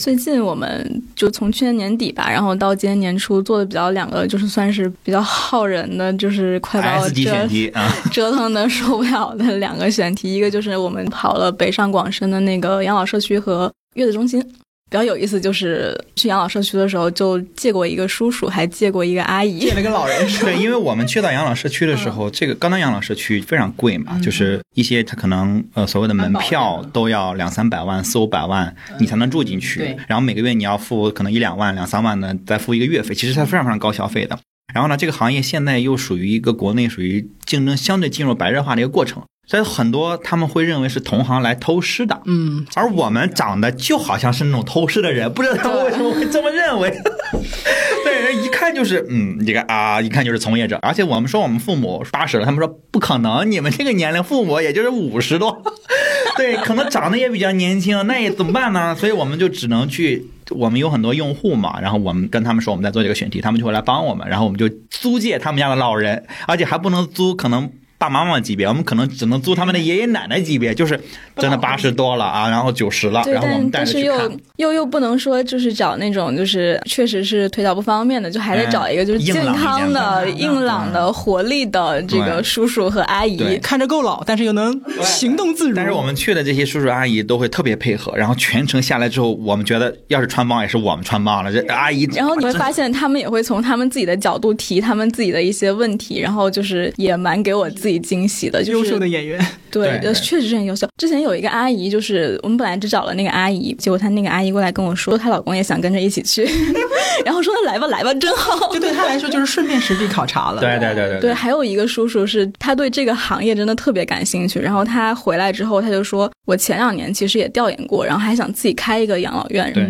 最近我们就从去年年底吧，然后到今年年初做的比较两个，就是算是比较耗人的，就是快把我折 [LAUGHS] 折腾的受不了的两个选题。一个就是我们跑了北上广深的那个养老社区和月子中心。比较有意思，就是去养老社区的时候，就借过一个叔叔，还借过一个阿姨，借了个老人。[LAUGHS] 对，因为我们去到养老社区的时候，这个高端养老社区非常贵嘛，就是一些他可能呃所谓的门票都要两三百万、四五百万，你才能住进去。然后每个月你要付可能一两万、两三万的，再付一个月费，其实它非常非常高消费的。然后呢，这个行业现在又属于一个国内属于竞争相对进入白热化的一个过程。所以很多他们会认为是同行来偷师的，嗯，而我们长得就好像是那种偷师的人，不知道他们为什么会这么认为。[LAUGHS] 对，人一看就是，嗯，这个啊，一看就是从业者。而且我们说我们父母八十了，他们说不可能，你们这个年龄父母也就是五十多，[LAUGHS] 对，可能长得也比较年轻，那也怎么办呢？所以我们就只能去，我们有很多用户嘛，然后我们跟他们说我们在做这个选题，他们就会来帮我们，然后我们就租借他们家的老人，而且还不能租，可能。爸妈妈级别，我们可能只能租他们的爷爷奶奶级别，就是真的八十多了啊，然后九十了，然后我们带着去看。又又不能说就是找那种就是确实是腿脚不方便的，就还得找一个就是健康的、硬朗的、活力的这个叔叔和阿姨，看着够老，但是又能行动自如。但是我们去的这些叔叔阿姨都会特别配合，然后全程下来之后，我们觉得要是穿帮也是我们穿帮了，这阿姨。然后你会发现他们也会从他们自己的角度提他们自己的一些问题，然后就是也蛮给我自己。惊喜的，就是优秀的演员，对，确实是很优秀。之前有一个阿姨，就是我们本来只找了那个阿姨，结果她那个阿姨过来跟我说，她老公也想跟着一起去，[LAUGHS] 然后说来吧来吧，真好。[LAUGHS] 就对她来说，就是顺便实地考察了。对对对对。对，还有一个叔叔是他对这个行业真的特别感兴趣，然后他回来之后他就说，我前两年其实也调研过，然后还想自己开一个养老院。对。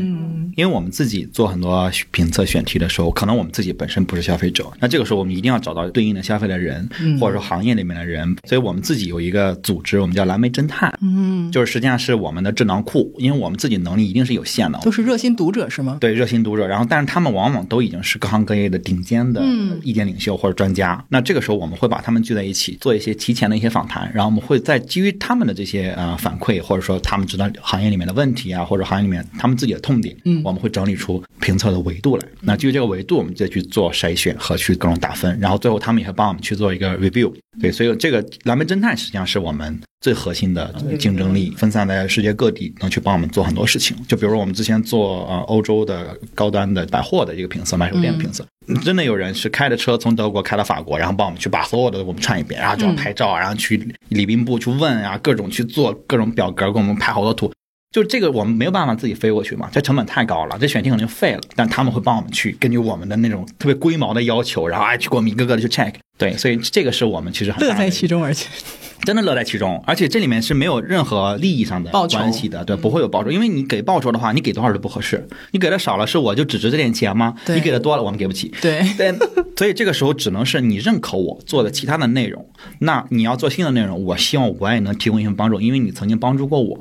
因为我们自己做很多评测选题的时候，可能我们自己本身不是消费者，那这个时候我们一定要找到对应的消费的人，或者说行业里面的人。所以我们自己有一个组织，我们叫蓝莓侦探，嗯，就是实际上是我们的智囊库，因为我们自己能力一定是有限的，都是热心读者是吗？对，热心读者。然后，但是他们往往都已经是各行各业的顶尖的意见领袖或者专家。那这个时候我们会把他们聚在一起，做一些提前的一些访谈，然后我们会在基于他们的这些呃反馈，或者说他们知道行业里面的问题啊，或者行业里面他们自己的痛点，嗯，我们会整理出。评测的维度来，那基于这个维度，我们再去做筛选和去各种打分，然后最后他们也会帮我们去做一个 review。对，所以这个蓝莓侦探实际上是我们最核心的竞争力，分散在世界各地，能去帮我们做很多事情。就比如我们之前做呃欧洲的高端的百货的一个评测，买手店的评测，真的有人是开着车从德国开到法国，然后帮我们去把所有的我们串一遍，然后就要拍照，然后去礼宾部去问啊，各种去做各种表格，给我们拍好多图。就这个我们没有办法自己飞过去嘛，这成本太高了，这选题肯定废了。但他们会帮我们去根据我们的那种特别龟毛的要求，然后哎去给我们一个个的去 check。对，所以这个是我们其实很乐在其中，而且 [LAUGHS] 真的乐在其中，而且这里面是没有任何利益上的关系的，对，不会有报酬，因为你给报酬的话，你给多少都不合适，你给的少了是我就只值这点钱吗？你给的多了我们给不起。对对，所以这个时候只能是你认可我做的其他的内容，那你要做新的内容，我希望我也能提供一些帮助，因为你曾经帮助过我。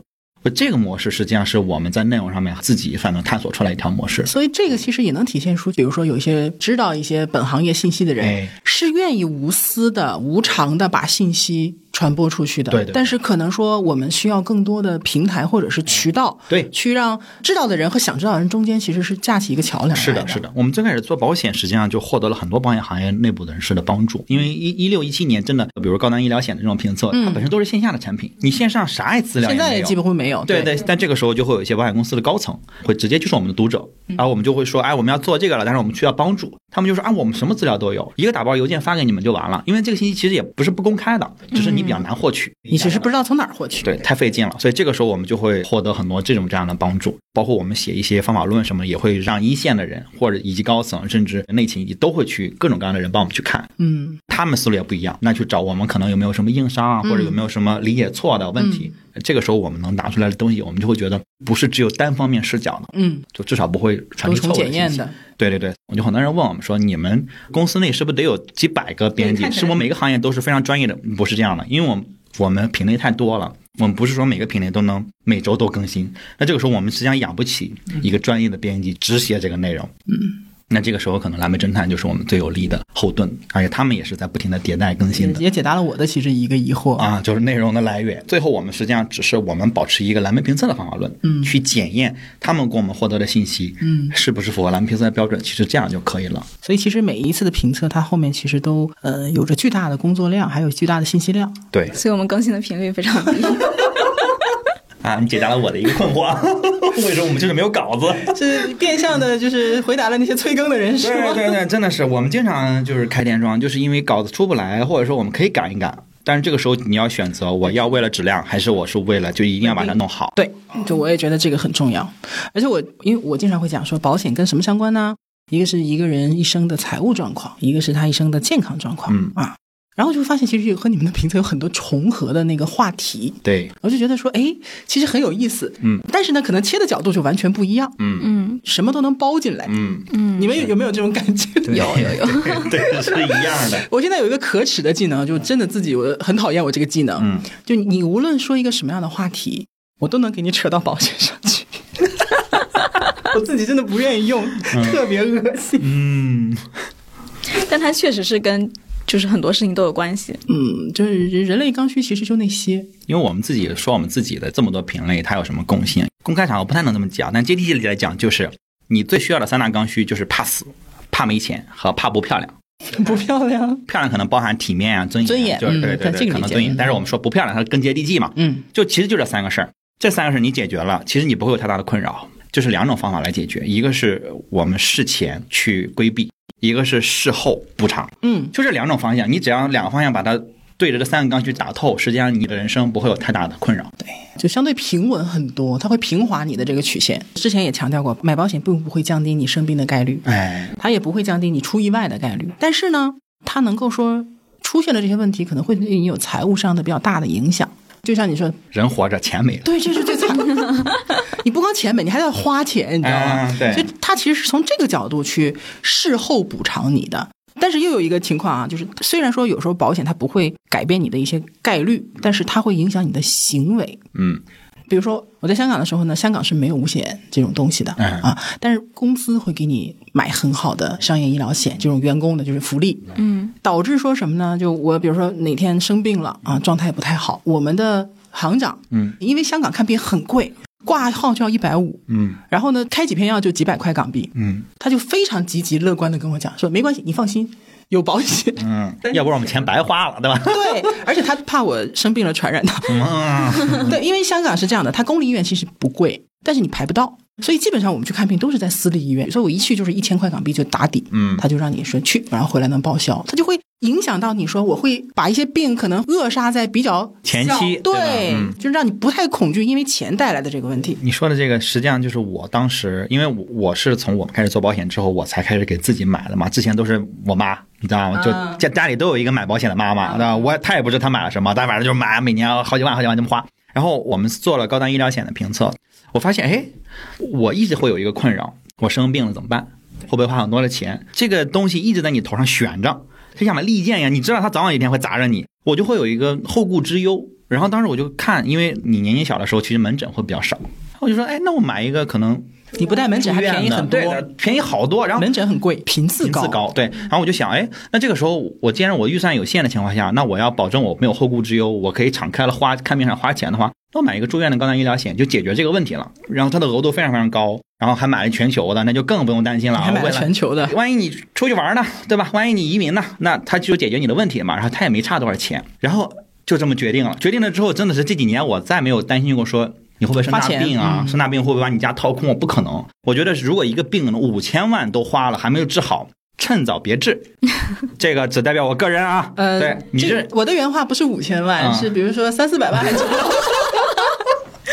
这个模式实际上是我们在内容上面自己反正探索出来一条模式，所以这个其实也能体现出，比如说有一些知道一些本行业信息的人，是愿意无私的、无偿的把信息。传播出去的，对，但是可能说我们需要更多的平台或者是渠道，对，去让知道的人和想知道的人中间其实是架起一个桥梁。是的，是的。我们最开始做保险，实际上就获得了很多保险行业内部人士的帮助，因为一一六一七年真的，比如高端医疗险的这种评测，它本身都是线下的产品，你线上啥也资料现在也基本会没有。对。对，但这个时候就会有一些保险公司的高层会直接就是我们的读者，然后我们就会说，哎，我们要做这个了，但是我们需要帮助，他们就说啊，我们什么资料都有，一个打包邮件发给你们就完了，因为这个信息其实也不是不公开的，只是你比较难获取，你只是不知道从哪儿获取。对，太费劲了，所以这个时候我们就会获得很多这种这样的帮助，包括我们写一些方法论什么，也会让一线的人或者以及高层甚至内勤都会去各种各样的人帮我们去看，嗯，他们思路也不一样，那去找我们可能有没有什么硬伤啊，或者有没有什么理解错的问题，这个时候我们能拿出来的东西，我们就会觉得不是只有单方面视角的，嗯，就至少不会传递错误的信息。对对对，我就很多人问我们说，你们公司内是不是得有几百个编辑？是不是每个行业都是非常专业的？不是这样的，因为我们我们品类太多了，我们不是说每个品类都能每周都更新。那这个时候我们实际上养不起一个专业的编辑只写这个内容。嗯。那这个时候，可能蓝莓侦探就是我们最有力的后盾，而且他们也是在不停的迭代更新的。也解答了我的其实一个疑惑。啊，就是内容的来源。最后，我们实际上只是我们保持一个蓝莓评测的方法论，嗯去检验他们给我们获得的信息，嗯是不是符合蓝莓评测的标准。其实这样就可以了。所以其实每一次的评测，它后面其实都呃有着巨大的工作量，还有巨大的信息量。对所以我们更新的频率非常低。[LAUGHS] 啊，你解答了我的一个困惑，[LAUGHS] 为什么我们就是没有稿子？[LAUGHS] 是变相的，就是回答了那些催更的人，是吗？对对对，真的是，我们经常就是开天窗，就是因为稿子出不来，或者说我们可以赶一赶，但是这个时候你要选择，我要为了质量，还是我是为了就一定要把它弄好？对，就我也觉得这个很重要。而且我因为我经常会讲说，保险跟什么相关呢？一个是一个人一生的财务状况，一个是他一生的健康状况、嗯啊。然后就会发现，其实有和你们的评测有很多重合的那个话题，对，我就觉得说，哎，其实很有意思。嗯，但是呢，可能切的角度就完全不一样，嗯嗯什么都能包进来。嗯，你们有有没有这种感觉？有有有，[LAUGHS] 对，是一样的。我现在有一个可耻的技能，就真的自己我很讨厌我这个技能。嗯，就你无论说一个什么样的话题，我都能给你扯到保险上去。[LAUGHS] 我自己真的不愿意用，特别恶心。嗯，但它确实是跟就是很多事情都有关系。嗯，就是人类刚需其实就那些。因为我们自己说我们自己的这么多品类，它有什么共性？公开场合不太能这么讲，但接地气里来讲，就是你最需要的三大刚需就是怕死、怕没钱和怕不漂亮。[LAUGHS] 不漂亮，漂亮可能包含体面啊、尊严啊，尊严就是嗯对对对，可能尊严。嗯但是我们说不漂亮，它更接地气嘛。嗯就其实就这三个事儿，这三个事儿你解决了，其实你不会有太大的困扰。就是两种方法来解决，一个是我们事前去规避，一个是事后补偿，嗯，就这两种方向。你只要两个方向把它对着这三个刚需打透，实际上你的人生不会有太大的困扰。对就相对平稳很多，它会平滑你的这个曲线。之前也强调过，买保险并不会降低你生病的概率，哎，它也不会降低你出意外的概率。但是呢，它能够说出现了这些问题，可能会对你有财务上的比较大的影响。就像你说，人活着钱没了，对，这是最惨的。[LAUGHS] 你不光钱没，你还要花钱，你知道吗？嗯对所以他其实是从这个角度去事后补偿你的。但是又有一个情况啊，就是虽然说有时候保险它不会改变你的一些概率，但是它会影响你的行为。嗯比如说我在香港的时候呢，香港是没有五险这种东西的、嗯。啊，但是公司会给你买很好的商业医疗险，这种员工的就是福利，嗯。导致说什么呢？就我比如说哪天生病了啊，状态不太好，我们的行长，嗯，因为香港看病很贵，挂号就要一百五，嗯。然后呢开几片药就几百块港币，嗯。他就非常积极乐观的跟我讲说没关系，你放心，有保险。嗯，[LAUGHS] 要不然我们钱白花了，对吧？[LAUGHS] 对，而且他怕我生病了传染他，嗯 [LAUGHS] 对，因为香港是这样的，他公立医院其实不贵，但是你排不到，所以基本上我们去看病都是在私立医院，所以我一去就是一千块港币就打底，嗯他就让你说去，然后回来能报销，他就会影响到你说我会把一些病可能扼杀在比较前期对，对嗯就是让你不太恐惧因为钱带来的这个问题。你说的这个，实际上就是我当时，因为我我是从我们开始做保险之后，我才开始给自己买的嘛。之前都是我妈，你知道吗？就啊家家里都有一个买保险的妈妈，对吧？我她也不知道她买了什么，但反正就是买，每年好几万、好几万这么花。然后我们做了高端医疗险的评测，我发现，哎，我一直会有一个困扰，我生病了怎么办？会不会花很多的钱？这个东西一直在你头上悬着，就像把利剑一样，你知道它早晚有一天会砸着你，我就会有一个后顾之忧。然后当时我就看，因为你年纪小的时候，其实门诊会比较少，我就说，哎，那我买一个可能你不带门诊还便宜很多便宜好多。然后门诊很贵，频次高，频次高，对。然后我就想，哎，那这个时候我既然我预算有限的情况下，那我要保证我没有后顾之忧，我可以敞开了花看病上花钱的话，那买一个住院的高端医疗险就解决这个问题了。然后它的额度非常非常高，然后还买了全球的，那就更不用担心了。还买了全球的，万一你出去玩呢，对吧？万一你移民呢，那他就解决你的问题嘛。然后他也没差多少钱，然后就这么决定了。决定了之后，真的是这几年我再没有担心过说你会不会生大病啊？嗯生大病会不会把你家掏空？不可能。我觉得如果一个病五千万都花了还没有治好，趁早别治，[LAUGHS] 这个只代表我个人啊。呃，对，你这是我的原话不是五千万，啊是比如说三四百万还是？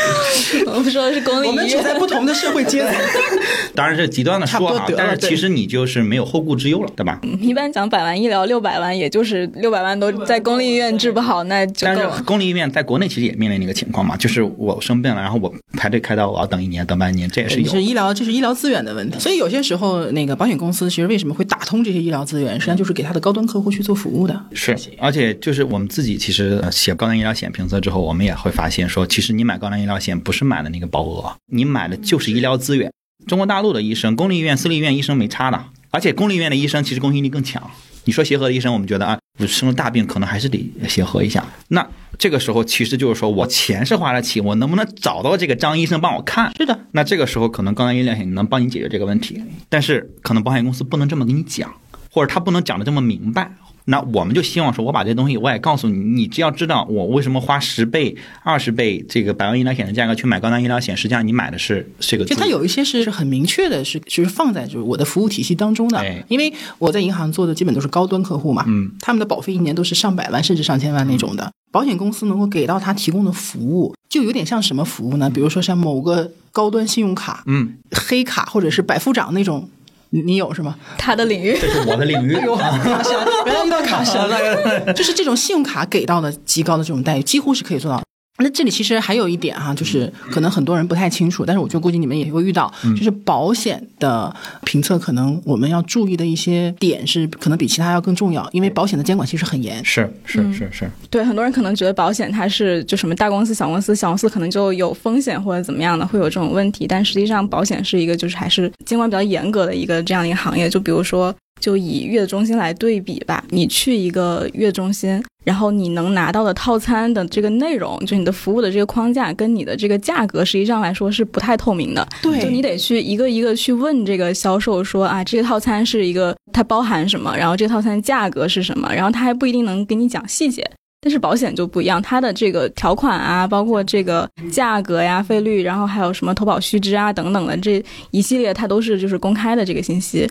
[LAUGHS] 我们说的是公立我们处医院。在不同的社会阶层。[LAUGHS] 当然是极端的说哈，但是其实你就是没有后顾之忧了，对吧？一般讲百万医疗六百万，也就是六百万都在公立医院治不好，那就但是够了。公立医院在国内其实也面临一个情况嘛，就是我生病了，然后我排队开刀，我要等一年、等半年，这也是有你是。医疗，这是医疗资源的问题。所以有些时候，那个保险公司其实为什么会打通这些医疗资源，实际上就是给他的高端客户去做服务的。是，而且就是我们自己其实呃写高端医疗险评测之后，我们也会发现说，其实你买高端医疗险不是买的那个保额，你买的就是医疗资源。中国大陆的医生，公立医院、私立医院医生没差的，而且公立医院的医生其实公信力更强。你说协和的医生，我们觉得啊，我生了大病可能还是得协和一下。那这个时候其实就是说我钱是花得起，我能不能找到这个张医生帮我看？是的，那这个时候可能高端医疗险能帮你解决这个问题，但是可能保险公司不能这么跟你讲，或者他不能讲的这么明白。那我们就希望说，我把这东西我也告诉你，你只要知道我为什么花十倍、二十倍这个百万医疗险的价格去买高端医疗险，实际上你买的是这个。就它有一些是是很明确的，是就是放在就是我的服务体系当中的对。因为我在银行做的基本都是高端客户嘛，嗯，他们的保费一年都是上百万甚至上千万那种的。保险公司能够给到他提供的服务，就有点像什么服务呢？比如说像某个高端信用卡、嗯，黑卡或者是百夫长那种，你你有是吗？他的领域，这是我的领域。卡神，原来遇到卡神了，[LAUGHS] 就是这种信用卡给到的极高的这种待遇，几乎是可以做到的。那这里其实还有一点哈、就是可能很多人不太清楚，但是我就估计你们也会遇到，就是保险的评测，可能我们要注意的一些点是可能比其他要更重要，因为保险的监管其实很严。是是是是，对很多人可能觉得保险它是就什么大公司、小公司，小公司可能就有风险或者怎么样的，会有这种问题。但实际上，保险是一个就是还是监管比较严格的一个这样的一个行业。就比如说，就以月子中心来对比吧，你去一个月子中心，然后你能拿到的套餐的这个内容，就你的服务的这个框架跟你的这个价格，实际上来说是不太透明的。对就你得去一个一个去问这个销售说啊，这个套餐是一个它包含什么，然后这个套餐价格是什么，然后他还不一定能给你讲细节。但是保险就不一样，它的这个条款啊，包括这个价格呀、费率，然后还有什么投保须知啊等等的这一系列，它都是就是公开的这个信息。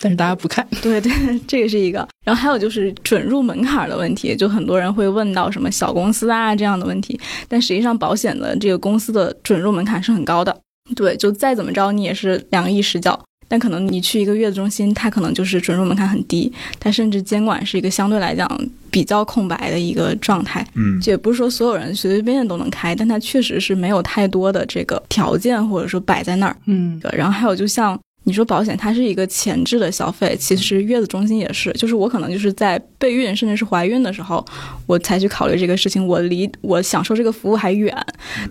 但是大家不看，对对，这个是一个。然后还有就是准入门槛的问题，就很多人会问到什么小公司啊这样的问题，但实际上保险的这个公司的准入门槛是很高的。对，就再怎么着你也是两个亿实缴，但可能你去一个月子中心，它可能就是准入门槛很低，它甚至监管是一个相对来讲比较空白的一个状态。嗯，这也不是说所有人随随便便都能开，但它确实是没有太多的这个条件或者说摆在那儿。嗯，对，然后还有就像你说保险，它是一个前置的消费，其实月子中心也是，就是我可能就是在备孕甚至是怀孕的时候，我才去考虑这个事情，我离我享受这个服务还远。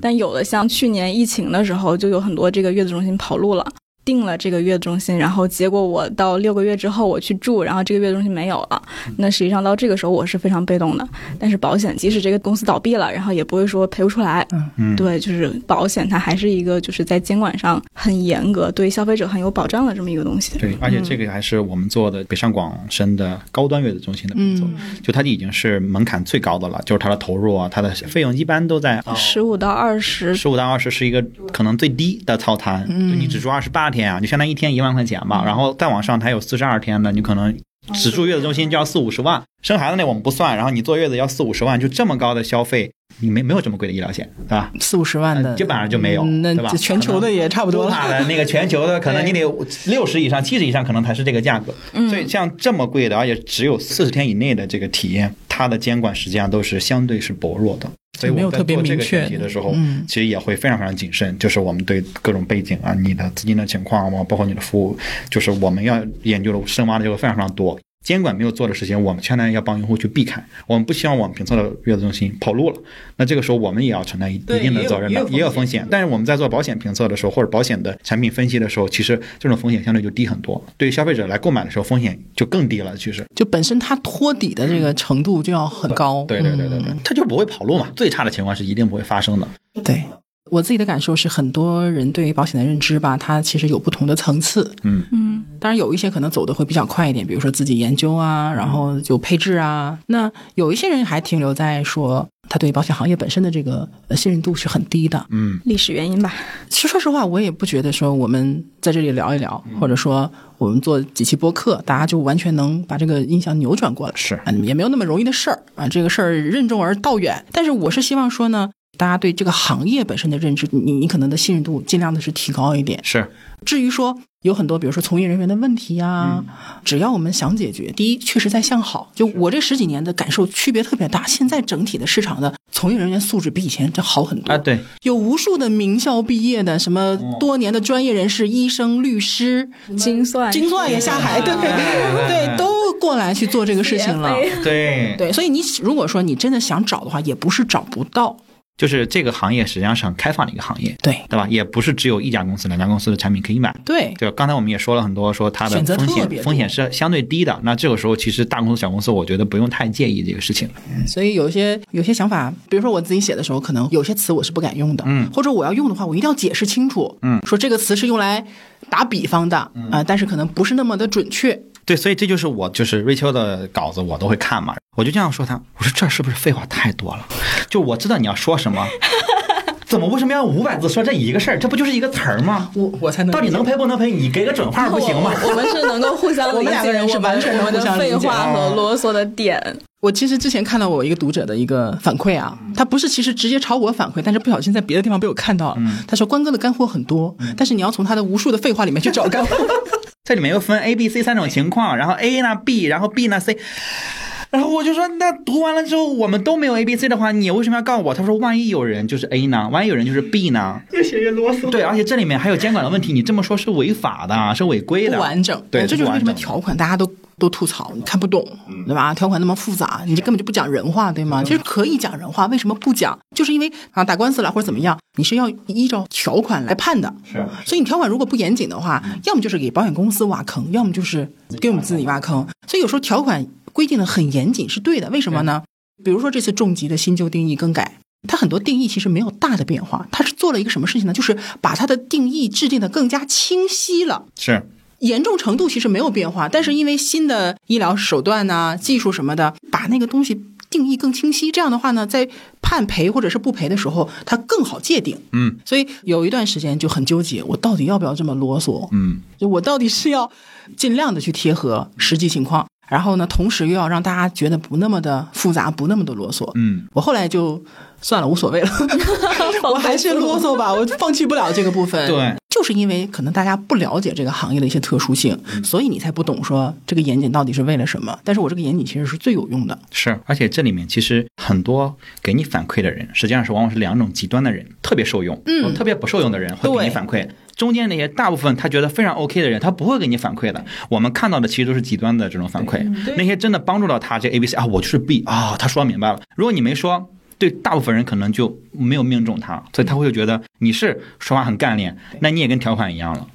但有的像去年疫情的时候，就有很多这个月子中心跑路了。定了这个月子中心，然后结果我到六个月之后我去住，然后这个月子中心没有了。那实际上到这个时候我是非常被动的。但是保险即使这个公司倒闭了，然后也不会说赔不出来。嗯嗯对，就是保险它还是一个就是在监管上很严格，对消费者很有保障的这么一个东西。对，而且这个还是我们做的北上广深的高端月子中心的评测，就它已经是门槛最高的了，就是它的投入啊，它的费用一般都在十五到二十，十五到二十是一个可能最低的套餐，嗯你只住二十八天啊，就相当于一天一万块钱吧，然后再往上它有四十二天的，你可能只住月子中心就要四五十万，生孩子那我们不算，然后你坐月子要四五十万，就这么高的消费，你没没有这么贵的医疗险，对吧？四五十万的基本上就没有，对吧？全球的也差不多了。那个全球的，[LAUGHS] 可能你得六十以上、七十以上，可能才是这个价格。所以像这么贵的，而且只有四十天以内的这个体验，它的监管实际上都是相对是薄弱的。所以我们在没有特别做这个明确选题的时候，嗯其实也会非常非常谨慎，就是我们对各种背景啊、你的资金的情况啊，包括你的服务，就是我们要研究的深挖的就会非常非常多。监管没有做的事情，我们相当于要帮用户去避开。我们不希望我们评测的月子中心跑路了，那这个时候我们也要承担一定的责任的，也有风险。但是我们在做保险评测的时候，或者保险的产品分析的时候，其实这种风险相对就低很多。对于消费者来购买的时候，风险就更低了。其实，就本身它托底的这个程度就要很高。对对对对对嗯，它就不会跑路嘛。最差的情况是一定不会发生的。对。我自己的感受是，很多人对于保险的认知吧，它其实有不同的层次。嗯嗯，当然有一些可能走的会比较快一点，比如说自己研究啊，然后就配置啊。那有一些人还停留在说他对保险行业本身的这个呃信任度是很低的。嗯，历史原因吧。其实说实话，我也不觉得说我们在这里聊一聊，或者说我们做几期播客，大家就完全能把这个印象扭转过来。是啊，也没有那么容易的事儿啊，这个事儿任重而道远。但是我是希望说呢，大家对这个行业本身的认知，你你可能的信任度尽量的是提高一点。是，至于说有很多，比如说从业人员的问题呀、只要我们想解决，第一确实在向好。就我这十几年的感受区别特别大，现在整体的市场的从业人员素质比以前这好很多。啊，对，有无数的名校毕业的，什么多年的专业人士，医生、律师、精算精算也下海，对 [LAUGHS] 对，都过来去做这个事情了。[LAUGHS] 对，对，所以你如果说你真的想找的话，也不是找不到。就是这个行业实际上是很开放的一个行业，对对吧？也不是只有一家公司、两家公司的产品可以买。对就，刚才我们也说了很多，说它的风险风险是相对低的。那这个时候，其实大公司、小公司，我觉得不用太介意这个事情。所以有些有些想法，比如说我自己写的时候，可能有些词我是不敢用的，嗯或者我要用的话，我一定要解释清楚，嗯说这个词是用来打比方的啊、呃但是可能不是那么的准确。对，所以这就是我就是瑞秋的稿子，我都会看嘛。我就这样说他，我说这是不是废话太多了？就我知道你要说什么，[LAUGHS] 怎么为什么要五百字说这一个事儿？这不就是一个词儿吗？我我才能到底能赔不能赔？你给个准话不行吗？我我们是能够互相 [LAUGHS] 我理解，们两个人是完全能我们的互相理解废话和啰嗦的点。我其实之前看到我一个读者的一个反馈啊，他不是其实直接朝我反馈，但是不小心在别的地方被我看到了。他说关哥的干货很多，但是你要从他的无数的废话里面去找干货。[LAUGHS] 这里面又分 A、B、C 三种情况，然后 A 呢 B，然后 B 呢 C。然后我就说，那读完了之后，我们都没有 A、B、C 的话，你为什么要告我？他说，万一有人就是 A 呢？万一有人就是 B 呢？越写越啰嗦。对，而且这里面还有监管的问题，你这么说是违法的，是违规的，不完整，对，这就是为什么条款大家都都吐槽，你看不懂，对吧？条款那么复杂，你这根本就不讲人话，对吗？其实可以讲人话，为什么不讲？就是因为啊打官司了或者怎么样，你是要依照条款来判的。是所以你条款如果不严谨的话，要么就是给保险公司挖坑，要么就是给我们自己挖坑。所以有时候条款规定的很严谨是对的，为什么呢？比如说这次重疾的新旧定义更改。它很多定义其实没有大的变化，它是做了一个什么事情呢？就是把它的定义制定的更加清晰了。是，严重程度其实没有变化，但是因为新的医疗手段呐、技术什么的，把那个东西定义更清晰。这样的话呢，在判赔或者是不赔的时候，它更好界定。嗯所以有一段时间就很纠结，我到底要不要这么啰嗦？嗯，就我到底是要尽量的去贴合实际情况，然后呢，同时又要让大家觉得不那么的复杂，不那么的啰嗦。嗯，我后来就算了，无所谓了，[LAUGHS] 我还是啰嗦吧，我放弃不了这个部分。对，就是因为可能大家不了解这个行业的一些特殊性，所以你才不懂说这个严谨到底是为了什么。但是我这个严谨其实是最有用的。是，而且这里面其实很多给你反馈的人，实际上是往往是两种极端的人，特别受用，嗯特别不受用的人会给你反馈。中间那些大部分他觉得非常 OK 的人，他不会给你反馈的。我们看到的其实都是极端的这种反馈，那些真的帮助到他这 A、B、C 啊，我就是 B 啊，他说明白了。如果你没说，对大部分人可能就没有命中他，所以他会觉得你是说话很干练，那你也跟条款一样了。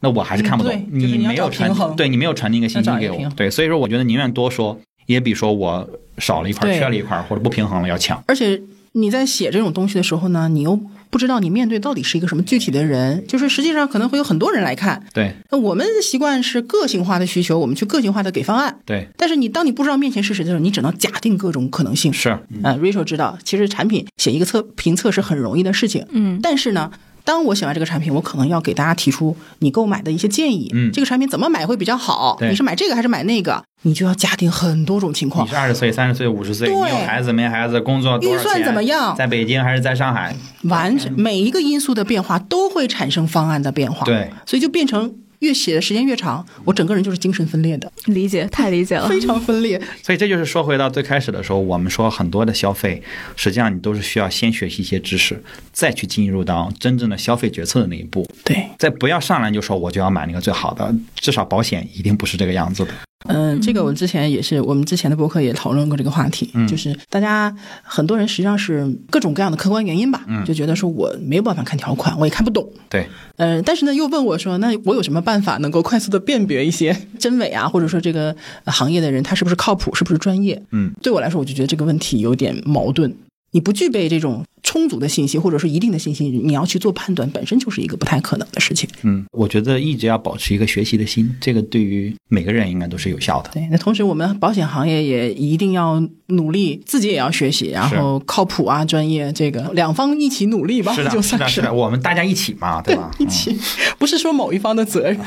那我还是看不懂，你没有传对你没有传递一个信息给我对，所以说我觉得宁愿多说，也比说我少了一块、对缺了一块或者不平衡了要强。而且你在写这种东西的时候呢，你又不知道你面对到底是一个什么具体的人，就是实际上可能会有很多人来看。对那我们的习惯是个性化的需求，我们去个性化的给方案。对，但是你当你不知道面前是谁的时候，你只能假定各种可能性。是，呃，Rachel 知道，其实产品写一个测评测是很容易的事情。嗯，但是呢，当我写完这个产品，我可能要给大家提出你购买的一些建议。嗯这个产品怎么买会比较好？对你是买这个还是买那个？你就要假定很多种情况你。是二十岁、三十岁、五十岁，你对有孩子没孩子，工作预算怎么样在北京还是在上海？完全每一个因素的变化都会产生方案的变化。对，所以就变成越写的时间越长，我整个人就是精神分裂的，理解，太理解了。非常分裂。所以这就是说回到最开始的时候，我们说很多的消费，实际上你都是需要先学习一些知识，再去进入到真正的消费决策的那一步。对，再不要上来就说我就要买那个最好的，至少保险一定不是这个样子的。嗯，这个我之前也是，我们之前的博客也讨论过这个话题，嗯。就是大家很多人实际上是各种各样的客观原因吧，嗯。就觉得说我没有办法看条款，我也看不懂，对，呃，但是呢，又问我说，那我有什么办法能够快速的辨别一些真伪啊，或者说这个呃行业的人他是不是靠谱，是不是专业？嗯，对我来说，我就觉得这个问题有点矛盾。你不具备这种充足的信息，或者说一定的信息，你要去做判断，本身就是一个不太可能的事情。嗯，我觉得一直要保持一个学习的心，这个对于每个人应该都是有效的。对，那同时我们保险行业也一定要努力，自己也要学习，然后靠谱啊，专业，这个两方一起努力吧，是的，就是的，是的，我们大家一起嘛，对吧？一起，不是说某一方的责任，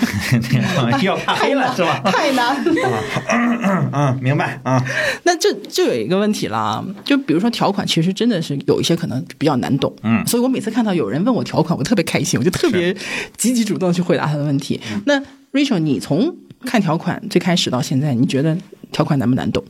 [LAUGHS] 要怕黑了是吧？[LAUGHS] 太难。嗯，明白啊。那这就有一个问题了，就比如说条款，其实真的是有一些可能比较难懂。嗯，所以我每次看到有人问我条款，我特别开心，我就特别积极主动去回答他的问题。那 Rachel，你从看条款最开始到现在，你觉得条款难不难懂？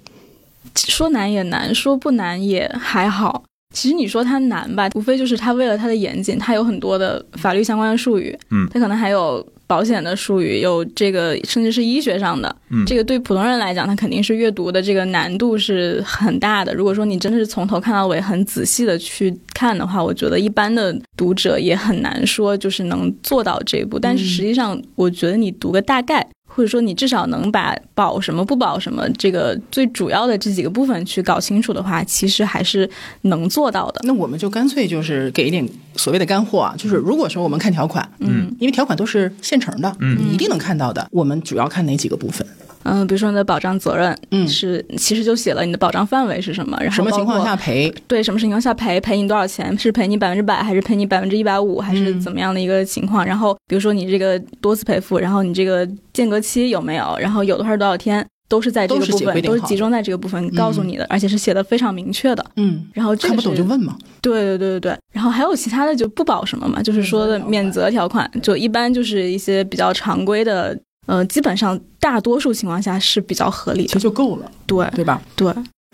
说难也难，说不难也还好。其实你说它难吧，无非就是它为了它的严谨，它有很多的法律相关的术语。嗯，它可能还有。保险的术语有这个，甚至是医学上的，嗯，这个对普通人来讲，它肯定是阅读的这个难度是很大的。如果说你真的是从头看到尾，很仔细的去看的话，我觉得一般的读者也很难说就是能做到这一步。但是实际上，我觉得你读个大概。或者说，你至少能把保什么不保什么这个最主要的这几个部分去搞清楚的话，其实还是能做到的。那我们就干脆就是给一点所谓的干货啊，就是如果说我们看条款，嗯，因为条款都是现成的，嗯，你一定能看到的。我们主要看哪几个部分？嗯，比如说你的保障责任，嗯，是其实就写了你的保障范围是什么，然后什么情况下赔？对，什么情况下赔？赔你多少钱？是赔你百分之百，还是赔你百分之一百五，还是怎么样的一个情况？然后比如说你这个多次赔付，然后你这个间隔期有没有？然后有的话是多少天？都是在这个部分，都是集中在这个部分告诉你的，而且是写的非常明确的。嗯，然后看不懂就问嘛。对对对对对。然后还有其他的就不保什么嘛，就是说的免责条款，就一般就是一些比较常规的。呃，基本上大多数情况下是比较合理的，这就够了，对对吧？对，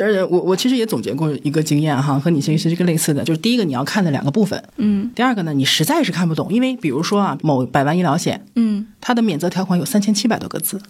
而且我我其实也总结过一个经验哈，和你其实是一个类似的，就是第一个你要看的两个部分，嗯，第二个呢，你实在是看不懂，因为比如说啊，某百万医疗险，嗯，它的免责条款有三千七百多个字，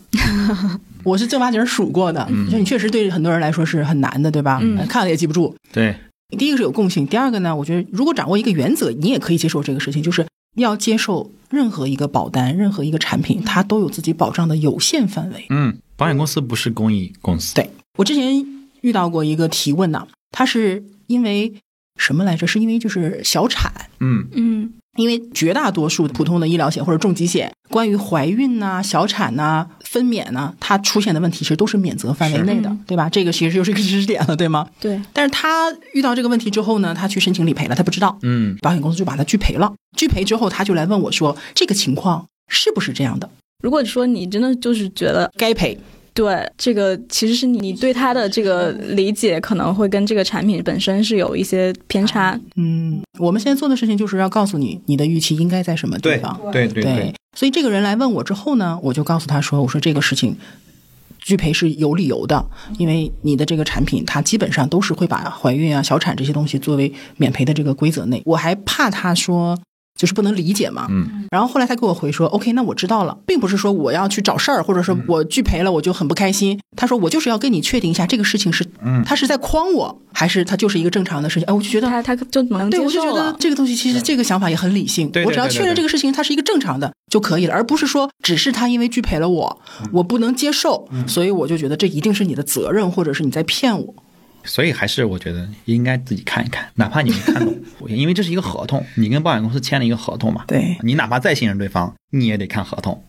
[LAUGHS] 我是正八经数过的，就你确实对很多人来说是很难的，对吧？嗯，看了也记不住。对，第一个是有共性，第二个呢，我觉得如果掌握一个原则，你也可以接受这个事情，就是要接受。任何一个保单，任何一个产品，它都有自己保障的有限范围。嗯，保险公司不是公益公司。对我之前遇到过一个提问呢，他是因为什么来着？是因为就是小产。嗯嗯。因为绝大多数普通的医疗险或者重疾险，关于怀孕呐、小产呐、分娩呐，它出现的问题其实都是免责范围内的，对吧？这个其实又是一个知识点了，对吗？对。但是他遇到这个问题之后呢，他去申请理赔了，他不知道，嗯，保险公司就把他拒赔了。拒赔之后，他就来问我说：“这个情况是不是这样的？”如果说你真的就是觉得该赔。对，这个其实是你对它的这个理解可能会跟这个产品本身是有一些偏差。嗯，我们现在做的事情就是要告诉你，你的预期应该在什么地方。对对对。所以这个人来问我之后呢，我就告诉他说：“我说这个事情拒赔是有理由的，因为你的这个产品它基本上都是会把怀孕啊、小产这些东西作为免赔的这个规则内。我还怕他说。”就是不能理解嘛，嗯，然后后来他给我回说，OK，那我知道了，并不是说我要去找事儿，或者说我拒赔了我就很不开心。他说我就是要跟你确定一下这个事情是，嗯，他是在诓我，还是他就是一个正常的事情？哎，我就觉得他他就能对，我就觉得这个东西其实这个想法也很理性，我只要确认这个事情它是一个正常的就可以了，而不是说只是他因为拒赔了我，我不能接受，所以我就觉得这一定是你的责任，或者是你在骗我。所以还是我觉得应该自己看一看，[LAUGHS] 哪怕你没看懂，[LAUGHS] 因为这是一个合同，你跟保险公司签了一个合同嘛。对，你哪怕再信任对方，你也得看合同。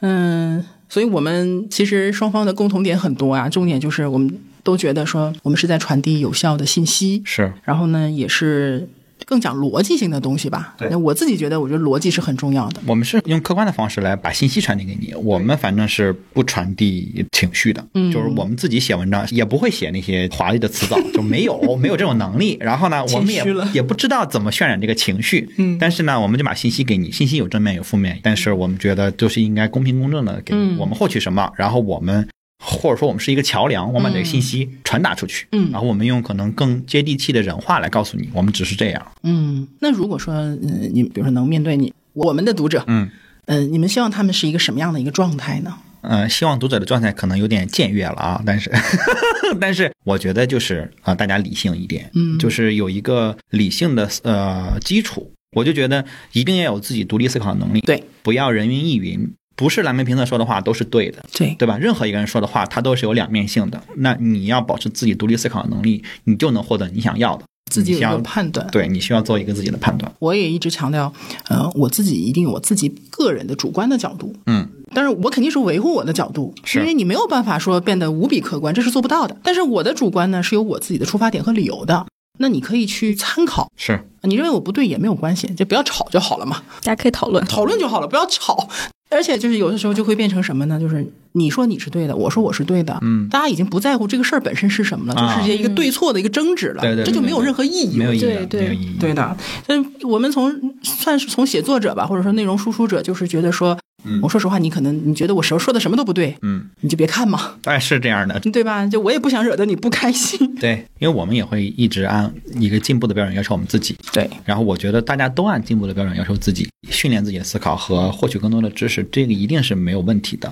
嗯，所以我们其实双方的共同点很多啊，重点就是我们都觉得说，我们是在传递有效的信息，是，然后呢，也是。更讲逻辑性的东西吧。对，我自己觉得，我觉得逻辑是很重要的。我们是用客观的方式来把信息传递给你，我们反正是不传递情绪的。嗯，就是我们自己写文章也不会写那些华丽的词藻，就没有 [LAUGHS] 没有这种能力。然后呢，我们也也不知道怎么渲染这个情绪。嗯，但是呢，我们就把信息给你，信息有正面有负面，但是我们觉得就是应该公平公正的给。我们获取什么，然后我们。或者说我们是一个桥梁，我们把这个信息传达出去，嗯，然后我们用可能更接地气的人话来告诉你，我们只是这样，嗯。那如果说，嗯，你比如说能面对你我们的读者，嗯，嗯，你们希望他们是一个什么样的一个状态呢？嗯，希望读者的状态可能有点僭越了啊，但是，[LAUGHS] 但是我觉得就是啊，大家理性一点，嗯，就是有一个理性的呃基础，我就觉得一定要有自己独立思考能力，对，不要人云亦云。不是蓝莓评测说的话都是对的，对对吧？任何一个人说的话，他都是有两面性的。那你要保持自己独立思考的能力，你就能获得你想要的。自己有要判断。对你需要做一个自己的判断。我也一直强调，呃，我自己一定有我自己个人的主观的角度，嗯，但是我肯定是维护我的角度，是因为你没有办法说变得无比客观，这是做不到的。但是我的主观呢是有我自己的出发点和理由的，那你可以去参考。是，你认为我不对也没有关系，就不要吵就好了嘛，大家可以讨论。讨论就好了，不要吵。而且就是有的时候就会变成什么呢？就是你说你是对的，我说我是对的，嗯。大家已经不在乎这个事儿本身是什么了，啊。就是一个对错的一个争执了，对对对这就没有任何意义，没有意义，对对没有意义。对的，但我们从算是从写作者吧，或者说内容输出者，就是觉得说，嗯我说实话，你可能你觉得我时候说的什么都不对，嗯，你就别看嘛，[LAUGHS] 哎，是这样的，对吧？就我也不想惹得你不开心。[LAUGHS] 对，因为我们也会一直按一个进步的标准要求我们自己。对，然后我觉得大家都按进步的标准要求自己，训练自己的思考和获取更多的知识，这个一定是没有问题的。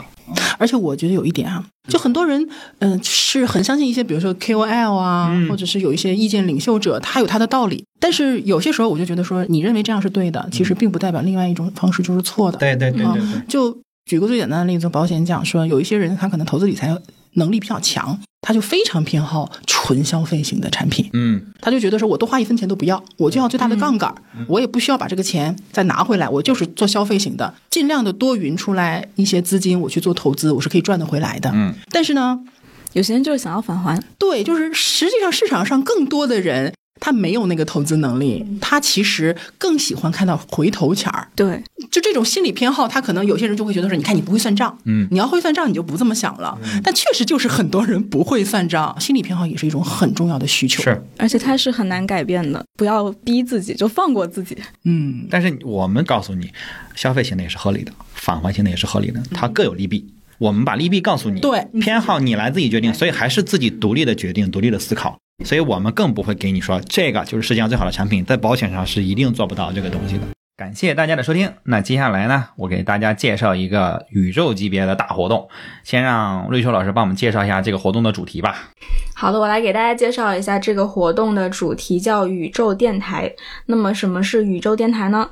而且我觉得有一点啊，就很多人嗯、呃是很相信一些，比如说 KOL 啊，嗯或者是有一些意见领袖者，他有他的道理。但是有些时候我就觉得说，你认为这样是对的，其实并不代表另外一种方式就是错的。对对对啊对对，就举个最简单的例子，保险讲说，有一些人他可能投资理财能力比较强，他就非常偏好纯消费型的产品，嗯，他就觉得说我多花一分钱都不要，我就要最大的杠杆，我也不需要把这个钱再拿回来，我就是做消费型的，尽量的多匀出来一些资金，我去做投资，我是可以赚得回来的。嗯，但是呢，有些人就是想要返还，对，就是实际上市场上更多的人。他没有那个投资能力，他其实更喜欢看到回头钱儿。对，就这种心理偏好，他可能有些人就会觉得说，你看你不会算账，嗯你要会算账，你就不这么想了。但确实就是很多人不会算账，心理偏好也是一种很重要的需求。是。而且他是很难改变的，不要逼自己，就放过自己。嗯，但是我们告诉你，消费型的也是合理的，返还型的也是合理的，它各有利弊。我们把利弊告诉你，对偏好你来自己决定，所以还是自己独立的决定，独立的思考。所以我们更不会给你说这个就是世界上最好的产品，在保险上是一定做不到这个东西的。感谢大家的收听，那接下来呢，我给大家介绍一个宇宙级别的大活动，先让瑞秋老师帮我们介绍一下这个活动的主题吧。好的，我来给大家介绍一下这个活动的主题，叫宇宙电台。那么，什么是宇宙电台呢？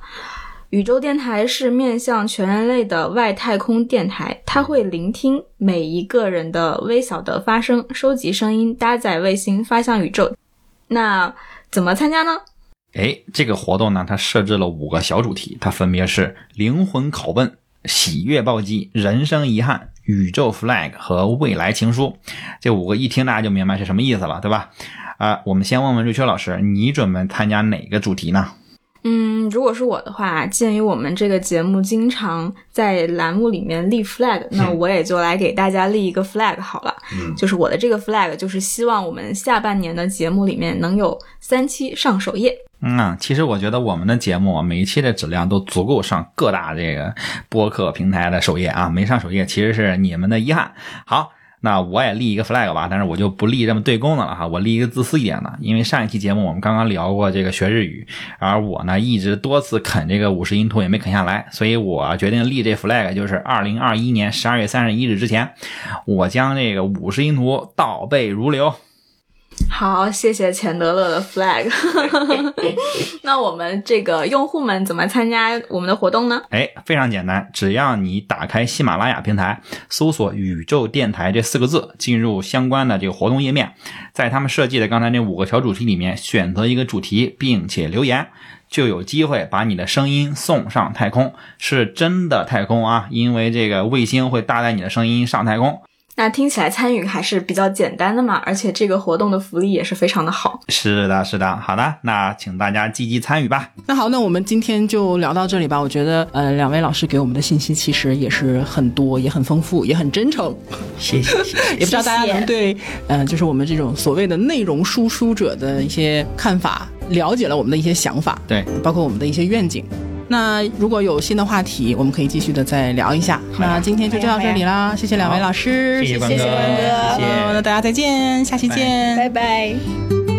宇宙电台是面向全人类的外太空电台，它会聆听每一个人的微小的发声，收集声音，搭载卫星发向宇宙。那怎么参加呢？哎，这个活动呢，它设置了五个小主题，它分别是灵魂拷问、喜悦暴击、人生遗憾、宇宙 flag 和未来情书。这五个一听大家就明白是什么意思了，对吧？啊、我们先问问瑞秋老师，你准备参加哪个主题呢？嗯，如果是我的话，鉴于我们这个节目经常在栏目里面立 flag，那我也就来给大家立一个 flag 好了。嗯就是我的这个 flag，就是希望我们下半年的节目里面能有三期上首页。嗯啊，其实我觉得我们的节目啊每一期的质量都足够上各大这个播客平台的首页啊，没上首页其实是你们的遗憾。好。那我也立一个 flag 吧，但是我就不立这么对公的了哈，我立一个自私一点的，因为上一期节目我们刚刚聊过这个学日语，而我呢一直多次啃这个五十音图也没啃下来，所以我决定立这 flag，就是二零二一年十二月三十一日之前，我将这个五十音图倒背如流。好，谢谢钱德勒的 flag。[LAUGHS] 那我们这个用户们怎么参加我们的活动呢？哎，非常简单，只要你打开喜马拉雅平台，搜索“宇宙电台”这四个字，进入相关的这个活动页面，在他们设计的刚才那五个小主题里面选择一个主题，并且留言，就有机会把你的声音送上太空，是真的太空啊！因为这个卫星会搭载你的声音上太空。那听起来参与还是比较简单的嘛，而且这个活动的福利也是非常的好。是的，是的，好的，那请大家积极参与吧。那好，那我们今天就聊到这里吧。我觉得，呃，两位老师给我们的信息其实也是很多，也很丰富，也很真诚。谢谢，谢谢。[LAUGHS] 也不知道大家能对，呃，就是我们这种所谓的内容输出者的一些看法，了解了我们的一些想法，对，包括我们的一些愿景。那如果有新的话题，我们可以继续的再聊一下。那今天就到这里啦，谢谢两位老师，谢谢关哥，谢谢大家再见，下期见，拜拜。